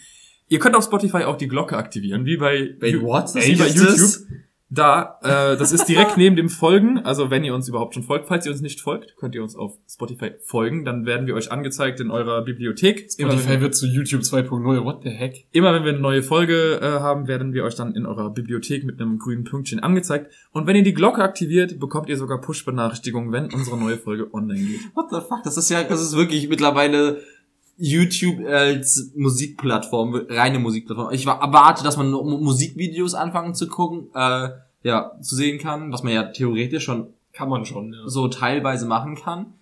Ihr könnt auf Spotify auch die Glocke aktivieren, wie bei, Wait, what? wie bei YouTube. das? Da, äh, das ist direkt neben dem Folgen. Also wenn ihr uns überhaupt schon folgt, falls ihr uns nicht folgt, könnt ihr uns auf Spotify folgen. Dann werden wir euch angezeigt in eurer Bibliothek. Immer Spotify wenn, wird zu YouTube 2.0. What the heck? immer wenn wir eine neue Folge äh, haben, werden wir euch dann in eurer Bibliothek mit einem grünen Pünktchen angezeigt. Und wenn ihr die Glocke aktiviert, bekommt ihr sogar Push-Benachrichtigungen, wenn unsere neue Folge online geht. What the fuck? Das ist ja, das ist wirklich mittlerweile YouTube als Musikplattform, reine Musikplattform. Ich wa- erwarte, dass man Musikvideos anfangen zu gucken, äh, ja, zu sehen kann, was man ja theoretisch schon Kann man schon, ja. so teilweise machen kann.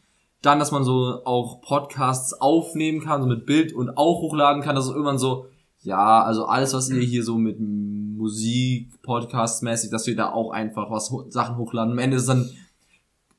Dann, dass man so auch Podcasts aufnehmen kann, so mit Bild und auch hochladen kann. Das ist irgendwann so, ja, also alles, was ihr hier so mit Musik, Podcasts mäßig, dass wir da auch einfach was Sachen hochladen. Am Ende ist dann,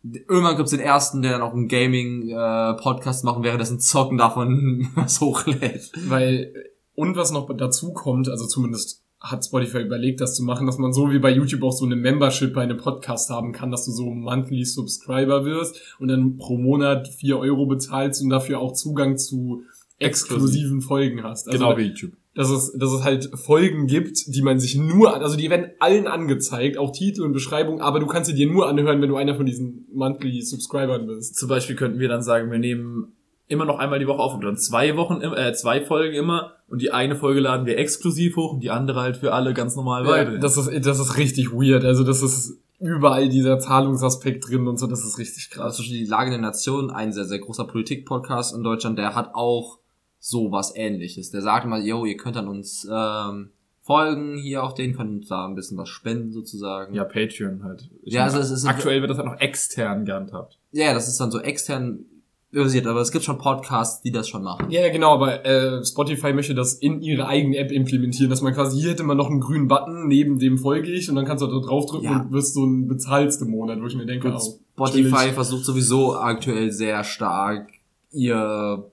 irgendwann gibt's den ersten, der dann auch einen Gaming-Podcast machen, währenddessen Zocken davon was hochlädt. Weil, und was noch dazu kommt, also zumindest hat Spotify überlegt, das zu machen, dass man so wie bei YouTube auch so eine Membership bei einem Podcast haben kann, dass du so monthly Subscriber wirst und dann pro Monat vier Euro bezahlst und dafür auch Zugang zu exklusiven Folgen hast. Also, genau wie YouTube. Dass es, dass es halt Folgen gibt, die man sich nur, an- also die werden allen angezeigt, auch Titel und Beschreibung, aber du kannst sie dir nur anhören, wenn du einer von diesen monthly Subscribern bist. Zum Beispiel könnten wir dann sagen, wir nehmen immer noch einmal die Woche auf und dann zwei Wochen, äh, zwei Folgen immer und die eine Folge laden wir exklusiv hoch und die andere halt für alle ganz normal weiter. Ja, das ist, das ist richtig weird. Also das ist überall dieser Zahlungsaspekt drin und so, das ist richtig krass. Also die Lage der Nation, ein sehr, sehr großer Politik-Podcast in Deutschland, der hat auch sowas ähnliches. Der sagt mal, yo, ihr könnt an uns ähm, folgen hier auf den, könnt da ein bisschen was spenden sozusagen. ja, Patreon halt. Ich Ja, also es ist- aktuell wird das halt noch extern gehandhabt. Ja, das ist dann so extern basiert, aber es gibt schon Podcasts, die das schon machen. Ja, genau, aber äh, Spotify möchte das in ihre eigene App implementieren, dass man quasi, hier hätte man noch einen grünen Button, neben dem folge ich und dann kannst du da draufdrücken Ja. und wirst so ein bezahlst im Monat, wo ich mir denke, Und oh, Spotify versucht sowieso aktuell sehr stark ihr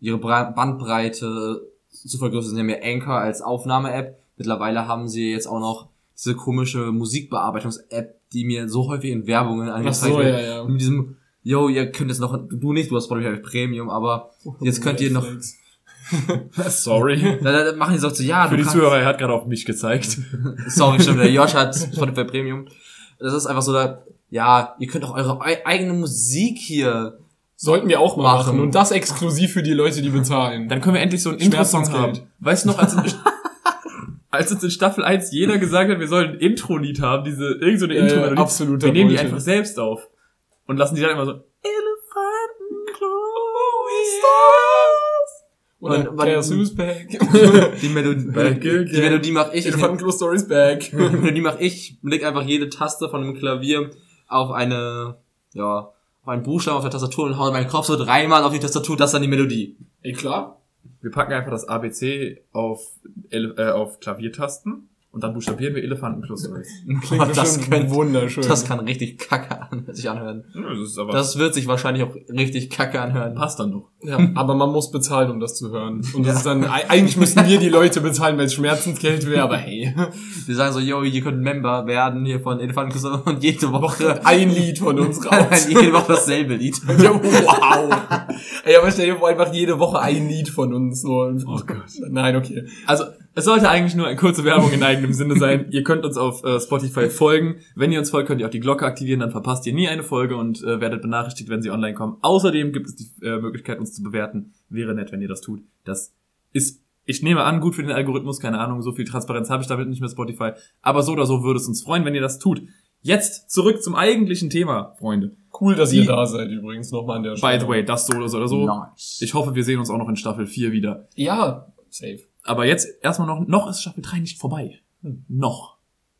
ihre Bandbreite zu vergrößern. Sie haben ja Anchor als Aufnahme-App. Mittlerweile haben sie jetzt auch noch diese komische Musikbearbeitungs-App, die mir so häufig in Werbungen angezeigt so, wird. ja, ja. Mit diesem, yo, ihr könnt jetzt noch, du nicht, du hast Spotify Premium, aber jetzt könnt ihr noch. Sorry. da, da machen die so, ja, Für die kannst, Zuhörer, er hat gerade auf mich gezeigt. Sorry, stimmt, der Josh hat Spotify Premium. Das ist einfach so, da, ja, ihr könnt auch eure ei- eigene Musik hier. Sollten wir auch mal machen. Machen. Und das exklusiv für die Leute, die bezahlen. Dann können wir endlich so einen Intro-Song haben. Weißt du noch, als, in, als uns in Staffel 1 jeder gesagt hat, wir sollen ein Intro-Lied haben, diese, irgend so eine Ja, intro ja, absoluter Wir nehmen die einfach selbst auf. Und lassen die dann immer so, Oder Und- Guess who's back? Die Melodie, Back die. Melodie mach ich. ich Elefantenklo Stories back. die Melodie mach ich, leg einfach jede Taste von dem Klavier auf eine, ja, auf einen Buchstaben auf der Tastatur und hau meinen Kopf so dreimal auf die Tastatur, das ist dann die Melodie. Ey, klar. wir packen einfach das ABC auf, äh, auf Klaviertasten und dann buchstabieren wir Elefantenklosteries. Klingt Oh, das könnte- wunderschön. Das kann richtig kacke an, sich anhören. Das ist aber, Das wird sich wahrscheinlich auch richtig kacke anhören. passt dann doch. ja, aber man muss bezahlen, um das zu hören. Und das ist dann, ei- eigentlich müssten wir die Leute bezahlen, weil es Schmerzensgeld wäre, aber hey. Die sagen so, yo, ihr könnt Member werden hier von Elefantenküsse und jede Woche, Ein Lied von uns raus. jede Woche dasselbe Lied. Ja, wow. Ey, aber stell dir vor, einfach jede Woche ein Lied von uns. So. Oh Gott. Nein, okay. Also, es sollte eigentlich nur eine kurze Werbung in eigenem Sinne sein. Ihr könnt uns auf äh, Spotify folgen. Wenn ihr uns folgt, könnt ihr auch die Glocke aktivieren, dann verpasst ihr nie eine Folge und äh, werdet benachrichtigt, wenn sie online kommen. Außerdem gibt es die äh, Möglichkeit, uns zu bewerten. Wäre nett, wenn ihr das tut. Das ist, ich nehme an, gut für den Algorithmus, keine Ahnung, so viel Transparenz habe ich damit nicht mehr Spotify. Aber so oder so würde es uns freuen, wenn ihr das tut. Jetzt zurück zum eigentlichen Thema, Freunde. Cool, dass Die- ihr da seid übrigens nochmal an der By the way, das so oder so oder so. Nice. Ich hoffe, wir sehen uns auch noch in Staffel 4 wieder. Ja, safe. Aber jetzt erstmal noch, noch ist Staffel 3 nicht vorbei. Noch.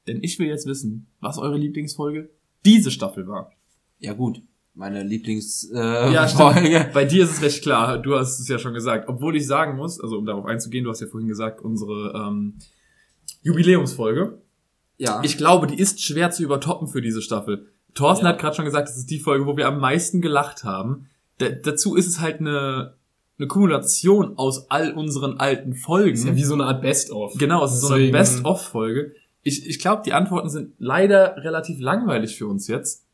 Denn ich will jetzt wissen, was eure Lieblingsfolge diese Staffel war. Ja gut. meine Lieblingsfolge. Äh, Ja, Folge. Bei dir ist es recht klar. Du hast es ja schon gesagt. Obwohl ich sagen muss, also um darauf einzugehen, du hast ja vorhin gesagt, unsere ähm, Jubiläumsfolge. ja. Ich glaube, die ist schwer zu übertoppen für diese Staffel. Thorsten Ja. hat gerade schon gesagt, das ist die Folge, wo wir am meisten gelacht haben. Da, dazu ist es halt eine, eine Kumulation aus all unseren alten Folgen. ist ja wie so eine Art Best-of. Genau, es ist so eine Best-of-Folge. Ich, ich glaube, die Antworten sind leider relativ langweilig für uns jetzt.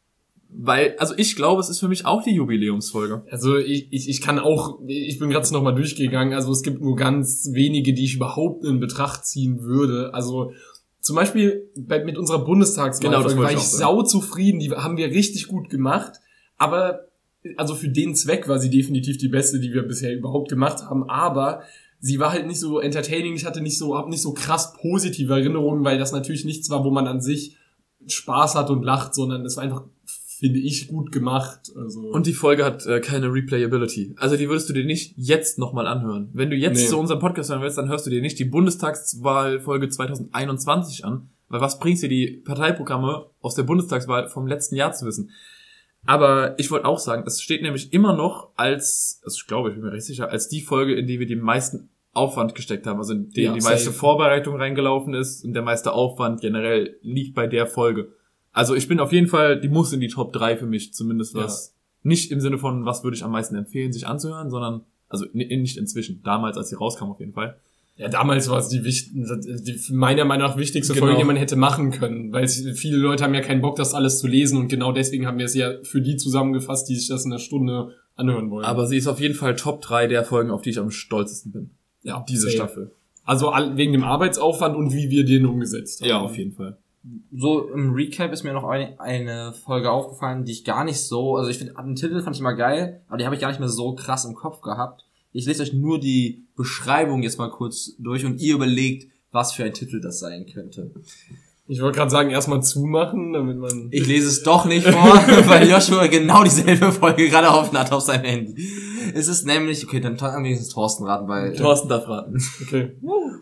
Weil, also ich glaube, es ist für mich auch die Jubiläumsfolge. Also ich, ich, ich kann auch, ich bin gerade noch mal durchgegangen, also es gibt nur ganz wenige, die ich überhaupt in Betracht ziehen würde. Also zum Beispiel bei, mit unserer Bundestagswahl Genau, war ich ich sau zufrieden, die haben wir richtig gut gemacht, aber also für den Zweck war sie definitiv die beste, die wir bisher überhaupt gemacht haben, aber sie war halt nicht so entertaining, ich hatte nicht so, hab nicht so krass positive Erinnerungen, weil das natürlich nichts war, wo man an sich Spaß hat und lacht, sondern es war einfach, finde ich, gut gemacht. Also Und die Folge hat äh, keine Replayability. Also die würdest du dir nicht jetzt nochmal anhören. Wenn du jetzt Nee. zu unserem Podcast hören willst, dann hörst du dir nicht die Bundestagswahlfolge 2021 an. Weil was bringt dir die Parteiprogramme aus der Bundestagswahl vom letzten Jahr zu wissen? Aber ich wollte auch sagen, es steht nämlich immer noch als, also ich glaube, ich bin mir recht sicher, als die Folge, in die wir die meisten Aufwand gesteckt haben, also in die Ja, die meiste safe. Vorbereitung reingelaufen ist und der meiste Aufwand generell liegt bei der Folge. Also ich bin auf jeden Fall, die muss in die Top 3 für mich, zumindest was. Nicht im Sinne von, was würde ich am meisten empfehlen, sich anzuhören, sondern, also ni- nicht inzwischen, damals, als sie rauskam auf jeden Fall. Ja, damals war es die, die meiner Meinung nach wichtigste Genau. Folge, die man hätte machen können, weil viele Leute haben ja keinen Bock, das alles zu lesen und genau deswegen haben wir es ja für die zusammengefasst, die sich das in einer Stunde anhören wollen. Aber sie ist auf jeden Fall Top 3 der Folgen, auf die ich am stolzesten bin. ja, Diese safe. Staffel. Also all, wegen dem Arbeitsaufwand und wie wir den umgesetzt haben. Ja, auf jeden Fall. so im Recap ist mir noch eine, eine Folge aufgefallen, die ich gar nicht so, also ich finde, den Titel fand ich mal geil, aber die habe ich gar nicht mehr so krass im Kopf gehabt. Ich lese euch nur die Beschreibung jetzt mal kurz durch und ihr überlegt, was für ein Titel das sein könnte. Ich wollte gerade sagen, erstmal zumachen, damit man. Ich lese es doch nicht vor, weil Joshua genau dieselbe Folge gerade offen hat auf seinem Handy. Es ist nämlich, okay, dann kann wenigstens Thorsten raten, weil Thorsten darf raten. Okay.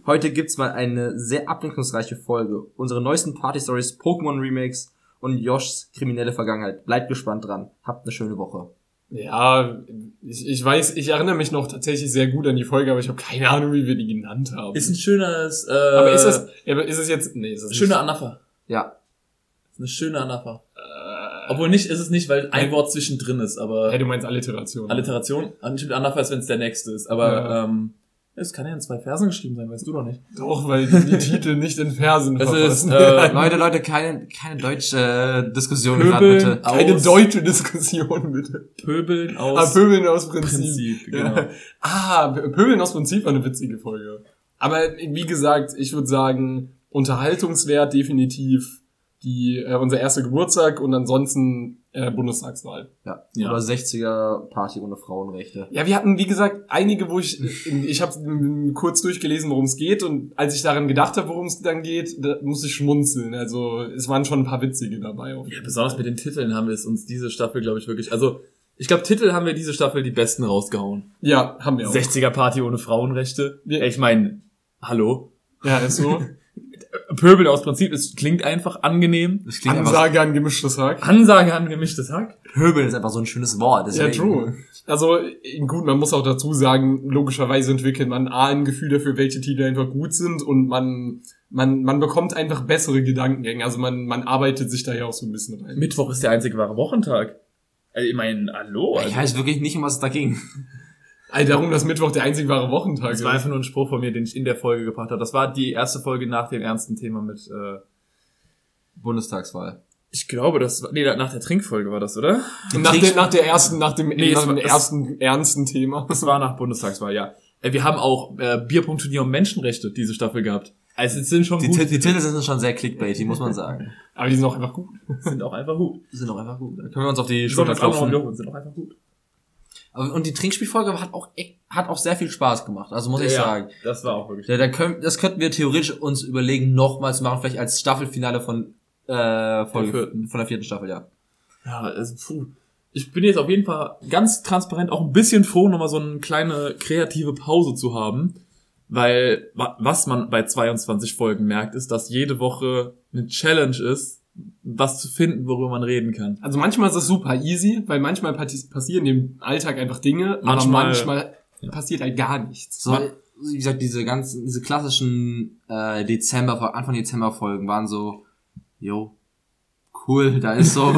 heute gibt's mal eine sehr abwechslungsreiche Folge. Unsere neuesten Party-Stories, Pokémon-Remakes und Joshs kriminelle Vergangenheit. Bleibt gespannt dran. Habt eine schöne Woche. Ja, ich, ich weiß, ich erinnere mich noch tatsächlich sehr gut an die Folge, aber ich habe keine Ahnung, wie wir die genannt haben. Ist ein schönes, äh, aber ist es, aber ist es jetzt, nee, ist es schöne nicht. Anapher. Ja, Ist eine schöne Anapher. Äh, Obwohl nicht, ist es nicht, weil ein Wort zwischendrin ist, aber ja, du meinst Alliteration. Alliteration. Anapher ist, wenn es der nächste ist, aber Ja. ähm, es kann ja in zwei Versen geschrieben sein, weißt du doch nicht. Doch, weil die Titel nicht in Versen Es ist, äh, Leute, Leute, keine, keine deutsche äh, Diskussion gerade bitte. Keine aus- deutsche Diskussion, bitte. Pöbeln Ah, aus Pöbeln aus Prinzip. Prinzip, genau. Ja. Ah, Pöbeln aus Prinzip war eine witzige Folge. Aber wie gesagt, ich würde sagen, Unterhaltungswert definitiv die äh, unser erster Geburtstag und ansonsten äh, Bundestagswahl. Ja. Ja. Oder 60er Party ohne Frauenrechte. Ja, wir hatten, wie gesagt, einige, wo ich, ich habe kurz durchgelesen, worum es geht und als ich daran gedacht habe, worum es dann geht, da musste ich schmunzeln. Also es waren schon ein paar witzige dabei. Auch. Ja, besonders mit den Titeln haben wir es uns diese Staffel, glaube ich, wirklich. Also, ich glaube, Titel haben wir diese Staffel die besten rausgehauen. Ja, haben wir auch. 60er Party ohne Frauenrechte. Ja. Ich meine, hallo. Ja, ist so. Pöbel aus Prinzip, es klingt einfach angenehm. Das klingt einfach, Ansage an gemischtes Hack. Ansage an gemischtes Hack. Pöbeln ist einfach so ein schönes Wort. Ja, Deswegen. true. Also gut, man muss auch dazu sagen, logischerweise entwickelt man A ein Gefühl dafür, welche Titel einfach gut sind und man man man bekommt einfach bessere Gedankengänge. Also man man arbeitet sich da ja auch so ein bisschen rein. Mittwoch ist der einzige wahre Wochentag. Also, ich meine, hallo. Ich Also, weiß wirklich nicht, um was es da ging. Alter, darum, dass Mittwoch der einzig wahre Wochentag das ist. war einfach nur ein Spruch von mir, den ich in der Folge gebracht habe. Das war die erste Folge nach dem ernsten Thema mit, äh, Bundestagswahl. ich glaube, das war, nee, nach der Trinkfolge war das, oder? nach, der, nach der ersten, nach dem, Nee, nach dem war- ersten ernsten Thema. Das war nach Bundestagswahl, ja. Wir haben auch äh, Bierpunktturnier um Menschenrechte diese Staffel gehabt. Also es sind schon Die, gut, die Titel sind schon sehr clickbaity, muss man sagen. Aber die sind auch einfach gut. sind auch einfach gut. Die sind auch einfach gut. Da können wir uns auf die Schulter das klopfen. sind auch einfach gut. Aber- Und die Trinkspielfolge hat auch, echt- hat auch sehr viel Spaß gemacht. Also muss ich sagen. das war auch wirklich. Da, da können, das könnten wir theoretisch uns überlegen, nochmal zu machen, vielleicht als Staffelfinale von, äh, Folge, vierten. von der vierten Staffel, ja. Ja, also, puh. Ich bin jetzt auf jeden Fall ganz transparent auch ein bisschen froh, nochmal so eine kleine kreative Pause zu haben. Weil wa- was man bei 22 Folgen merkt, ist, dass jede Woche eine Challenge ist, was zu finden, worüber man reden kann. Also manchmal ist es super easy, weil manchmal passi- passieren im Alltag einfach Dinge, Manchmal- aber manchmal passiert halt gar nichts. So, wie gesagt, diese ganzen, diese klassischen äh, Dezember, Anfang Dezember Folgen waren so, yo, cool, da ist so,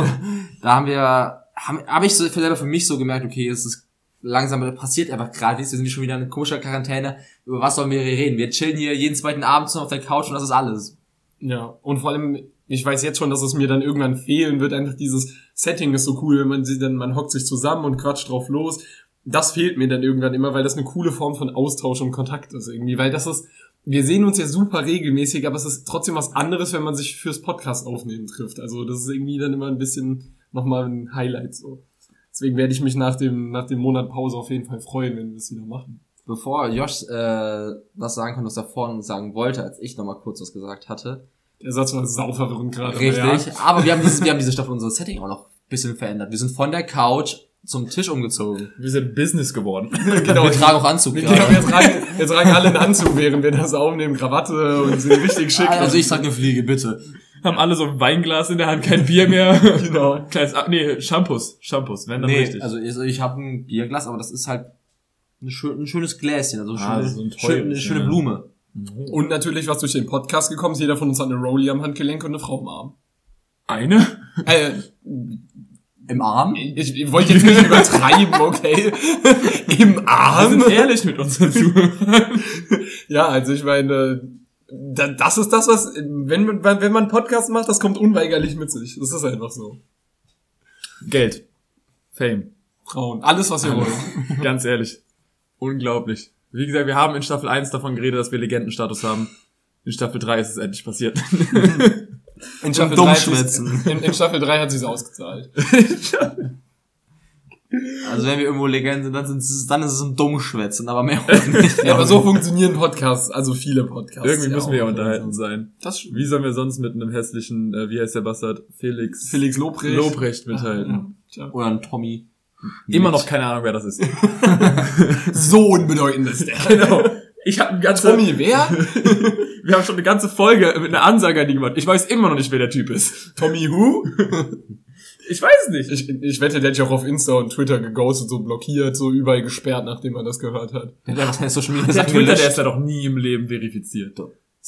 da haben wir, haben, hab ich so für selber für mich so gemerkt, okay, es ist langsam passiert einfach gerade nichts, wir sind hier schon wieder in komischer Quarantäne, über was sollen wir hier reden? Wir chillen hier jeden zweiten Abend so auf der Couch und das ist alles. Ja, und vor allem, ich weiß jetzt schon, dass es mir dann irgendwann fehlen wird. Einfach dieses Setting ist so cool, wenn man sieht, dann man hockt sich zusammen und quatscht drauf los. Das fehlt mir dann irgendwann immer, weil das eine coole Form von Austausch und Kontakt ist irgendwie. Weil das ist, wir sehen uns ja super regelmäßig, aber es ist trotzdem was anderes, wenn man sich fürs Podcast aufnehmen trifft. Also das ist irgendwie dann immer ein bisschen nochmal ein Highlight so. Deswegen werde ich mich nach dem, nach dem Monat Pause auf jeden Fall freuen, wenn wir das wieder machen. Bevor Josh äh, was sagen konnte, was er vorhin sagen wollte, als ich nochmal kurz was gesagt hatte. Der Satz war sauverwirrend gerade. aber Richtig. Ja. Aber wir haben dieses, wir haben diese Staffel unser Setting auch noch ein bisschen verändert. Wir sind von der Couch zum Tisch umgezogen. Wir sind Business geworden. Genau, Wir tragen auch Anzug Genau, gerade. wir tragen, wir tragen alle einen Anzug, während wir das aufnehmen, Krawatte und sind richtig schick. Also ich trage eine Fliege, bitte. Haben alle so ein Weinglas in der Hand, kein Bier mehr. Genau. Kleines, ah, nee, Shampoos. Shampoos, wenn dann Nee, richtig. also ich, ich habe ein Bierglas, aber das ist halt ein, schön, ein schönes Gläschen, also Ah, schöne, so ein schön, eine schöne ja. Blume. Und natürlich, was durch den Podcast gekommen ist, jeder von uns hat eine Rolli am Handgelenk und eine Frau im Arm. Eine? Äh, Im Arm? ich, ich wollte jetzt nicht übertreiben, okay? Im Wir Arm? sind ehrlich mit unseren Zuhörern. Ja, also ich meine, da- das ist das, was, wenn, man- wenn man einen Podcast macht, das kommt unweigerlich mit sich. Das ist einfach so. Geld. Fame. Frauen. Alles, was ihr wollt. Ganz ehrlich. Unglaublich. Wie gesagt, wir haben in Staffel 1 davon geredet, dass wir Legendenstatus haben. In Staffel 3 ist es endlich passiert. In Staffel Staffel, 3 drei hat sie's- schwitzen. in, in Staffel 3 hat sie es ausgezahlt. Also wenn wir irgendwo Legenden sind, dann, sind es, dann ist es ein Dummschwätzen, aber mehr auch nicht. Ja, aber so funktionieren Podcasts, also viele Podcasts. Irgendwie müssen wir ja unterhalten sein. Das Wie sollen wir sonst mit einem hässlichen, äh, wie heißt der Bastard? Felix, Felix Lobrecht. Lobrecht mithalten. Tja. Oder ein Tommy. Immer noch keine Ahnung, wer das ist. So unbedeutend ist der. genau. Ich habe ein ganze, Tommy, wer? wir haben schon eine ganze Folge mit einer Ansage an die gemacht. Ich weiß immer noch nicht, wer der Typ ist. Tommy who? Ich weiß nicht. Ich, ich wette, der hat sich auch auf Insta und Twitter geghostet, so blockiert, so überall gesperrt, nachdem er das gehört hat. Der hat seine Social Media der Twitter, der ist ja doch nie im Leben verifiziert.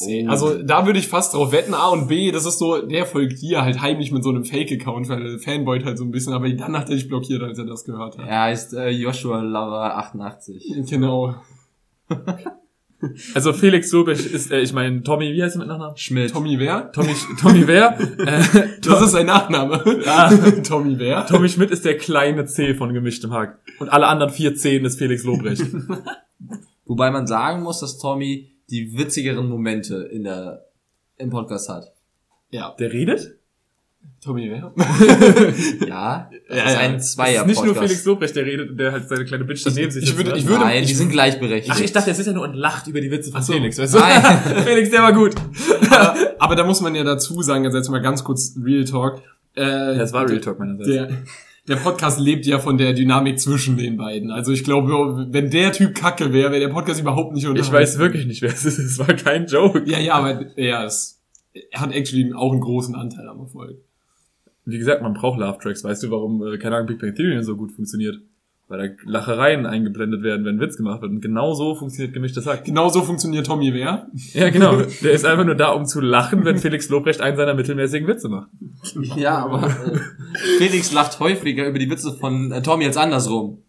Oh. Also da würde ich fast drauf wetten, A und B, das ist so, der folgt dir halt heimlich mit so einem Fake-Account, weil er fanboyt halt so ein bisschen, aber dann hat er dich blockiert, als er das gehört hat. Er heißt äh, Joshua Lover 88. Genau. Also Felix Lobrecht ist, äh, ich meine, Tommy, wie heißt er mit Nachnamen? Schmidt. Tommy wer? Tommy, Tommy wer? äh, Das ist sein Nachname. Tommy wer? Tommy Schmidt ist der kleine C von gemischtem Hack. Und alle anderen vier Zehen ist Felix Lobrecht. Wobei man sagen muss, dass Tommy die witzigeren Momente in der im Podcast hat. Ja. Der redet? Tommy wer? Ja, das Ja, ist ja. ein Das Zweier ist nicht nur Podcast. Felix Lobrecht, der redet und der halt seine kleine Bitch daneben sich ich würde- ich würde- Nein, die ich- sind gleichberechtigt. Ach, ich dachte, er sitzt ja nur und lacht über die Witze von Ach so. Felix, weißt du? Nein. Felix, der war gut. aber, aber da muss man ja dazu sagen, also jetzt mal ganz kurz Real Talk. Äh, Das war Real Talk meinerseits. Der, der Podcast lebt ja von der Dynamik zwischen den beiden. Also ich glaube, wenn der Typ kacke wäre, wäre der Podcast überhaupt nicht Ich unterhalten. weiß wirklich nicht, wer es ist. Es war kein Joke. Ja, ja, aber ja, es, er hat actually auch einen großen Anteil am Erfolg. Wie gesagt, man braucht Love Tracks. Weißt du, warum, äh, keine Ahnung, Big Bang Theory so gut funktioniert? Weil da Lachereien eingeblendet werden, wenn ein Witz gemacht wird. Und genau so funktioniert gemischtes Hack. Genauso funktioniert Tommy Wer. Ja, genau. Der ist einfach nur da, um zu lachen, wenn Felix Lobrecht einen seiner mittelmäßigen Witze macht. Ja, aber äh, Felix lacht häufiger über die Witze von äh, Tommy als andersrum.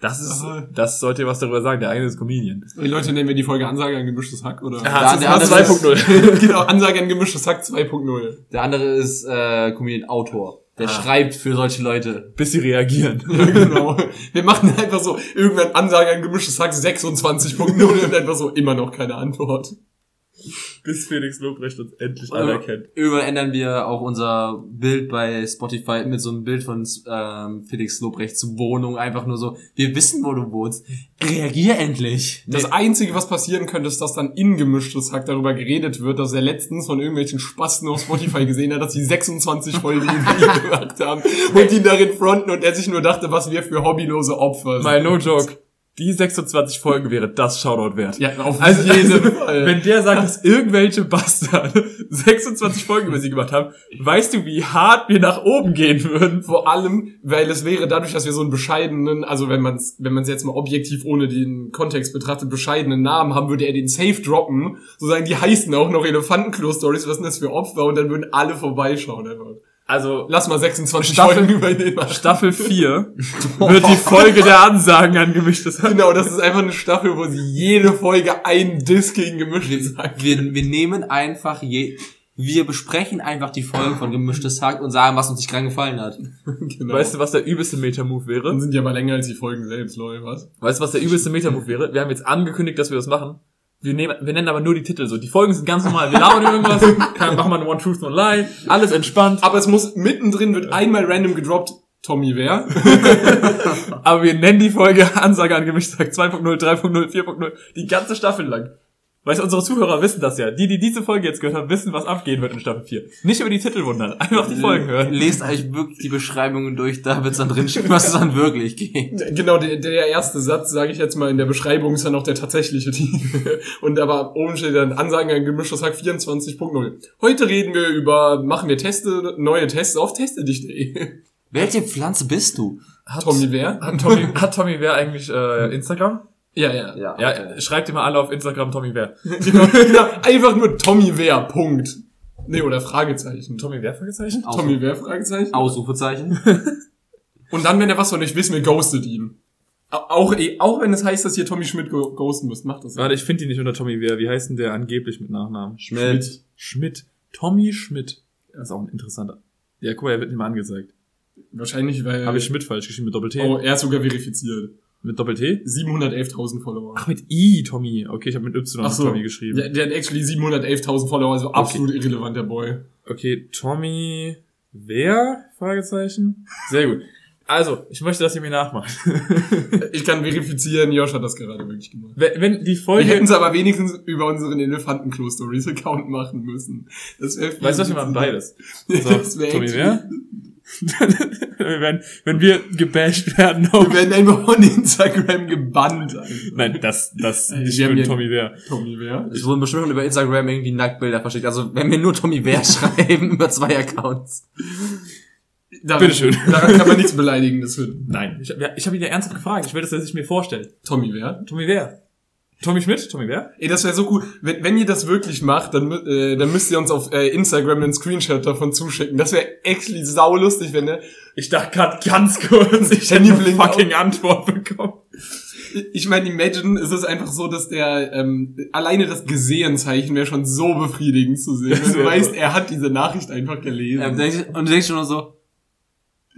Das ist, das sollte ihr was darüber sagen. Der eine ist Comedian. Die Leute nennen wir die Folge Ansage an gemischtes Hack, oder? Ah, der andere ist- 2.0. genau, Ansage an gemischtes Hack 2.0. Der andere ist äh, Comedian Autor. Der Ah. schreibt für solche Leute. Bis sie reagieren. Ja, genau. Wir machen einfach so irgendwann Ansage an gemischtes Hack 26.0 und einfach so immer noch keine Antwort. Bis Felix Lobrecht uns endlich Also- anerkennt. Irgendwann ändern wir auch unser Bild bei Spotify mit so einem Bild von ähm, Felix Lobrechts Wohnung. Einfach nur so, wir wissen, wo du wohnst. Reagier endlich. Das Einzige, was passieren könnte, ist, dass dann in gemischtes Hack darüber geredet wird, dass er letztens von irgendwelchen Spasten auf Spotify gesehen hat, dass sie 26 Folgen über ihn gemacht haben und ihn darin fronten und er sich nur dachte, was wir für hobbylose Opfer sind. Mal no joke. Die 26 Folgen wäre das Shoutout wert. Ja, auf Also, jeden also Fall. wenn der sagt, dass irgendwelche Bastarde 26 Folgen über sie gemacht haben, weißt du, wie hart wir nach oben gehen würden? Vor allem, weil es wäre dadurch, dass wir so einen bescheidenen, also wenn man es wenn man's jetzt mal objektiv ohne den Kontext betrachtet, bescheidenen Namen haben, würde er den Safe droppen. So sagen, die heißen auch noch Elefantenklo-Stories, was sind das für Opfer? Und dann würden alle vorbeischauen einfach. Also, Lass mal 26 Staffel- Folgen über den machen. Staffel 4 wird die Folge der Ansagen angemischt. Das Genau, das ist einfach eine Staffel, wo sie jede Folge einen Diss gegen gemischt sagt. Wir, wir nehmen einfach je, wir besprechen einfach die Folgen von Gemischtes Hack und sagen, was uns nicht gerade gefallen hat. Genau. Weißt du, was der übelste Meta-Move wäre? Dann sind die aber länger als die Folgen selbst, Leute, was? Weißt du, was der übelste Meta-Move wäre? Wir haben jetzt angekündigt, dass wir das machen. Wir, nehmen, wir nennen aber nur die Titel so. Die Folgen sind ganz normal. Wir labern irgendwas, kann, machen wir One Truth, One Lie. Alles entspannt. Aber es muss, mittendrin wird einmal random gedroppt, Tommy wer? Aber wir nennen die Folge Ansage an Gemischtag 2.0, 3.0, 4.0, die ganze Staffel lang. Weißt unsere Zuhörer wissen das ja. Die, die diese Folge jetzt gehört haben, wissen, was abgehen wird in Staffel 4. Nicht über die Titel wundern, einfach die Folgen hören. Lest euch wirklich die Beschreibungen durch, da wird's dann drinstehen, was es dann wirklich geht. Genau, der, der erste Satz, sage ich jetzt mal in der Beschreibung, ist dann auch der tatsächliche Titel. Und aber oben steht dann Ansagen an gemischtes Hack 24.0. Heute reden wir über, machen wir Teste, neue Tests auf testedich.de. Welche Pflanze bist du? Hat Tommy wer? Hat Tommy, hat Tommy Wer eigentlich äh, Instagram? Ja, ja. Ja, schreibt ihr mal alle auf Instagram Tommy Wer. Genau, genau, einfach nur Tommy wer, Punkt. Nee, oder Fragezeichen. Tommy Wer Fragezeichen? Tommy wer, Fragezeichen. Ausrufezeichen. Und dann, wenn er was von euch wissen will, ghostet ihn. Au- Auch, eh, auch wenn es heißt, dass ihr Tommy Schmidt ghosten müsst, macht das. Warte, ich finde die nicht unter Tommy Wer. Wie heißt denn der angeblich mit Nachnamen? Schmidt. Schmidt. Tommy Schmidt. Das ist auch ein interessanter. Ja, guck mal, er wird nicht mal angezeigt. Wahrscheinlich, weil... Habe ich Schmidt falsch geschrieben mit Doppel-T? Oh, er ist sogar verifiziert. Mit Doppel-T? 711.000 Follower. Ach, mit I, Tommy. Okay, ich habe mit Y Ach so. Tommy geschrieben. Der, der hat actually 711.000 Follower, also absolut irrelevant, der Boy. Okay, Tommy Wer? Fragezeichen. Sehr gut. Also, ich möchte, dass ihr mir nachmacht. Ich kann verifizieren, Josh hat das gerade wirklich gemacht. wenn, wenn die Wir Folge... hätten es aber wenigstens über unseren Elefantenklo-Stories-Account machen müssen. Das wäre Weißt du was, wir machen beides. So, Das Tommy Wer? werden, wenn wir gebasht werden auf... Wir werden einfach von Instagram gebannt. Alter. Nein, das, das Äh, für ja- Tommy Wer. Tommy wer? Es wurden bestimmt schon über Instagram irgendwie Nacktbilder verschickt. Also wenn wir nur Tommy Bär schreiben über zwei Accounts. Da, Bitteschön. Daran kann man nichts Beleidigendes finden. Nein, ich, ich habe ihn ja ernsthaft gefragt. Ich will, dass er sich mir vorstellt. Tommy wer? Tommy Wer? Tommy Schmidt? Tommy Wer? Ey, das wäre so cool. Wenn, wenn ihr das wirklich macht, dann, äh, dann müsst ihr uns auf äh, Instagram einen Screenshot davon zuschicken. Das wäre actually saulustig, wenn der... Ich dachte gerade ganz kurz, ich hätte eine fucking Antwort bekommen. Ich meine, imagine, es ist einfach so, dass der ähm, alleine das Gesehenzeichen wäre schon so befriedigend zu sehen. Wenn du weißt, er hat diese Nachricht einfach gelesen. Denkst- und du denkst schon nur so,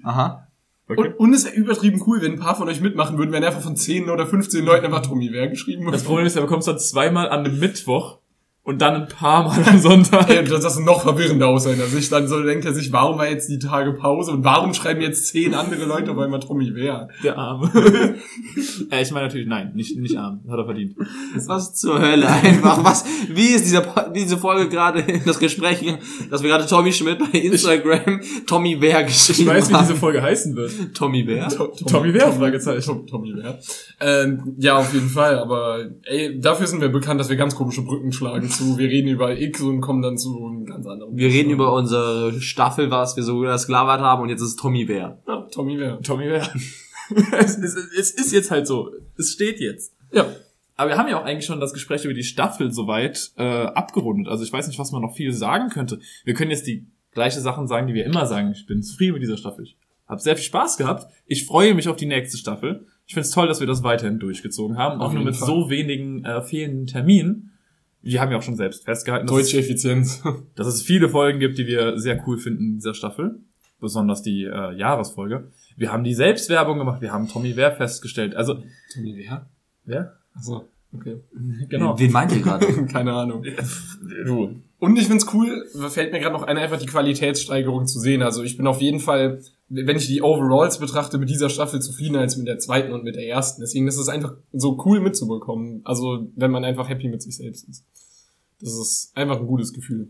aha. Okay. und, und es wäre übertrieben cool, wenn ein paar von euch mitmachen würden, wenn einfach von 10 oder 15 Leuten einfach Tommy wäre geschrieben Das. Problem ist, er bekommt es dann zweimal an einem Mittwoch und dann ein paar Mal am Sonntag. Ey, das ist noch verwirrender aus seiner Sicht. Dann so denkt er sich, warum war jetzt die Tage Pause und warum schreiben jetzt zehn andere Leute auf einmal Tommy wer? Der Arme. äh, ich meine natürlich, nein, nicht, nicht arm. Hat er verdient. Was zur Hölle einfach? Was? Wie ist dieser, diese Folge gerade in das Gespräch, dass wir gerade Tommy Schmidt bei Instagram Tommy Bär geschrieben Ich weiß, wie haben? diese Folge heißen wird. Tommy Bär? To- Tommy wer? Fragezeichen. Tom, Tommy wer? Ähm, ja, auf jeden Fall. Aber ey, dafür sind wir bekannt, dass wir ganz komische Brücken schlagen zu. Wir reden über X und kommen dann zu einem ganz anderen. Wir reden über unsere Staffel, was wir so gesklavert haben und jetzt ist es Tommy Bär. ja, Tommy wer? Tommy wer? es, es, es ist jetzt halt so. Es steht jetzt. Ja. Aber wir haben ja auch eigentlich schon das Gespräch über die Staffel soweit äh, abgerundet. Also ich weiß nicht, was man noch viel sagen könnte. Wir können jetzt die gleiche Sachen sagen, die wir immer sagen. Ich bin zufrieden mit dieser Staffel. Ich habe sehr viel Spaß gehabt. Ich freue mich auf die nächste Staffel. Ich finde es toll, dass wir das weiterhin durchgezogen haben. Auf Auch nur mit Fall. so wenigen äh, fehlenden Terminen. Wir haben ja auch schon selbst festgehalten, dass, Deutsche Effizienz. dass es viele Folgen gibt, die wir sehr cool finden in dieser Staffel. Besonders die äh, Jahresfolge. Wir haben die Selbstwerbung gemacht. Wir haben Tommy Wer festgestellt. Also, Tommy wer? wer? Achso, okay. Genau. Wen meint ihr gerade? Keine Ahnung. Du. Und ich find's cool, fällt mir gerade noch ein, einfach die Qualitätssteigerung zu sehen. Also ich bin auf jeden Fall, wenn ich die Overalls betrachte, mit dieser Staffel zufriedener als mit der zweiten und mit der ersten. Deswegen ist es einfach so cool mitzubekommen. Also wenn man einfach happy mit sich selbst ist. Das ist einfach ein gutes Gefühl.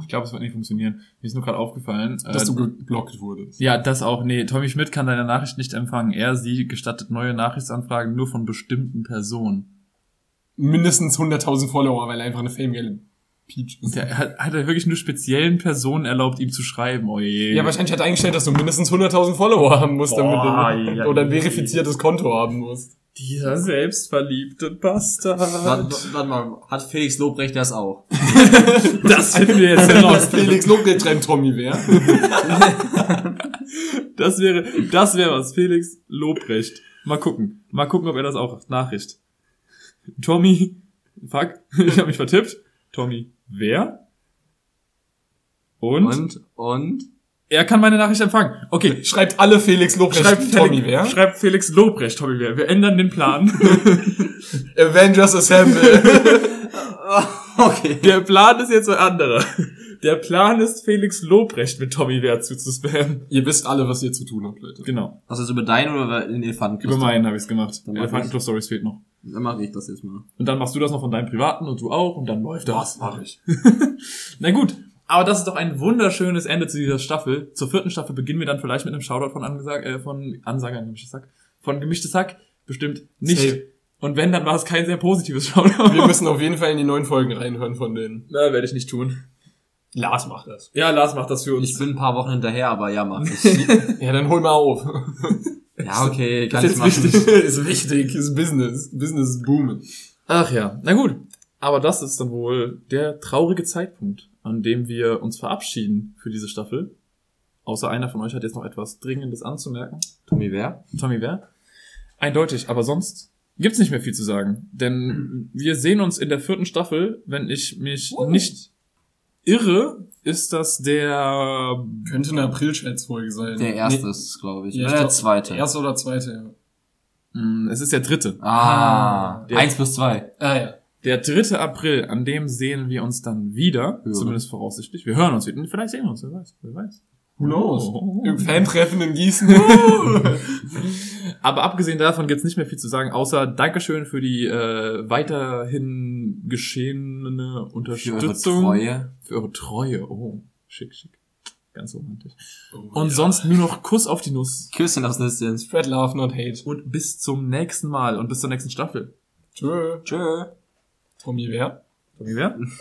Ich glaube, es wird nicht funktionieren. Mir ist nur gerade aufgefallen. Dass äh, du geblockt wurdest. ja, das auch. Nee, Tommy Schmidt kann deine Nachricht nicht empfangen. Er, sie gestattet neue Nachrichtsanfragen nur von bestimmten Personen. Mindestens 100.000 Follower, weil er einfach eine Fame Peach ist. Der hat, hat er wirklich nur speziellen Personen erlaubt, ihm zu schreiben. Oh je. Ja, wahrscheinlich hat er eingestellt, dass du mindestens 100.000 Follower haben musst, damit Boah, du, ja, oder ein verifiziertes Konto haben musst. Dieser selbstverliebte Bastard. Warte, warte mal, hat Felix Lobrecht das auch? Das finden wir jetzt heraus. Felix Lobrecht schreibt Tommy wer? Das wäre, das wäre was. Felix Lobrecht. Mal gucken. Mal gucken, ob er das auch Nachricht. Tommy, fuck, ich habe mich vertippt. Tommy, wer? Und? Und, und? Er kann meine Nachricht empfangen. Okay, Schreibt alle Felix Lobrecht schreibt Tommy Felix, wer? schreibt Felix Lobrecht Tommy wer. Wir ändern den Plan. Avengers Assemble. Okay. Der Plan ist jetzt ein anderer. Der Plan ist, Felix Lobrecht mit Tommy wer zuzuspammen. Ihr wisst alle, was ihr zu tun habt, Leute. Genau. Hast du das über deinen oder über den Elefanten? Über meinen habe ich es gemacht. Elefantenclub Stories fehlt noch. Dann mache ich das jetzt mal. Und dann machst du das noch von deinem privaten und du auch und dann läuft das. mach ich. Na gut, aber das ist doch ein wunderschönes Ende zu dieser Staffel. Zur vierten Staffel beginnen wir dann vielleicht mit einem Shoutout von Angesag, äh, von Ansager gemischtes Hack. Von gemischtes Hack bestimmt nicht. Safe. Und wenn, dann war es kein sehr positives Shoutout. Wir müssen auf jeden Fall in die neuen Folgen reinhören von denen. Na, werde ich nicht tun. Lars macht das. Ja, Lars macht das für uns. Ich bin ein paar Wochen hinterher, aber ja, mach ich. Ja, dann hol mal auf. ja, okay, kann Das ich machen. wichtig. ist wichtig, ist Business. Business ist boomen. Ach ja, na gut. Aber das ist dann wohl der traurige Zeitpunkt, an dem wir uns verabschieden für diese Staffel. Außer einer von euch hat jetzt noch etwas Dringendes anzumerken. Tommy, wer? Tommy wer? Eindeutig, aber sonst gibt's nicht mehr viel zu sagen. Denn wir sehen uns in der vierten Staffel, wenn ich mich nicht irre, ist das der Könnte eine April-Schätzfolge sein. Der erste ist, glaube ich. Ja, oder ich der glaub, zweite. Erste oder zweite, ja. mh, es ist der dritte. Ah, Der- eins plus zwei. Ah ja. Der 3. April, an dem sehen wir uns dann wieder, Ja. zumindest voraussichtlich. Wir hören uns wieder. Vielleicht sehen wir uns, wer weiß, wer weiß. Who knows? Oh. Im Fan-Treffen in Gießen. Aber abgesehen davon gibt's nicht mehr viel zu sagen, außer Dankeschön für die äh, weiterhin geschehene Für eure Unterstützung. Treue. Für eure Treue. Oh, schick, schick. Ganz romantisch. Oh, Und ja. sonst nur noch Kuss auf die Nuss. Küsschen aus Nüsschen. Spread love, not hate. Und bis zum nächsten Mal und bis zur nächsten Staffel. Tschö. Tschö. Tommy, wer? Tommy, wer?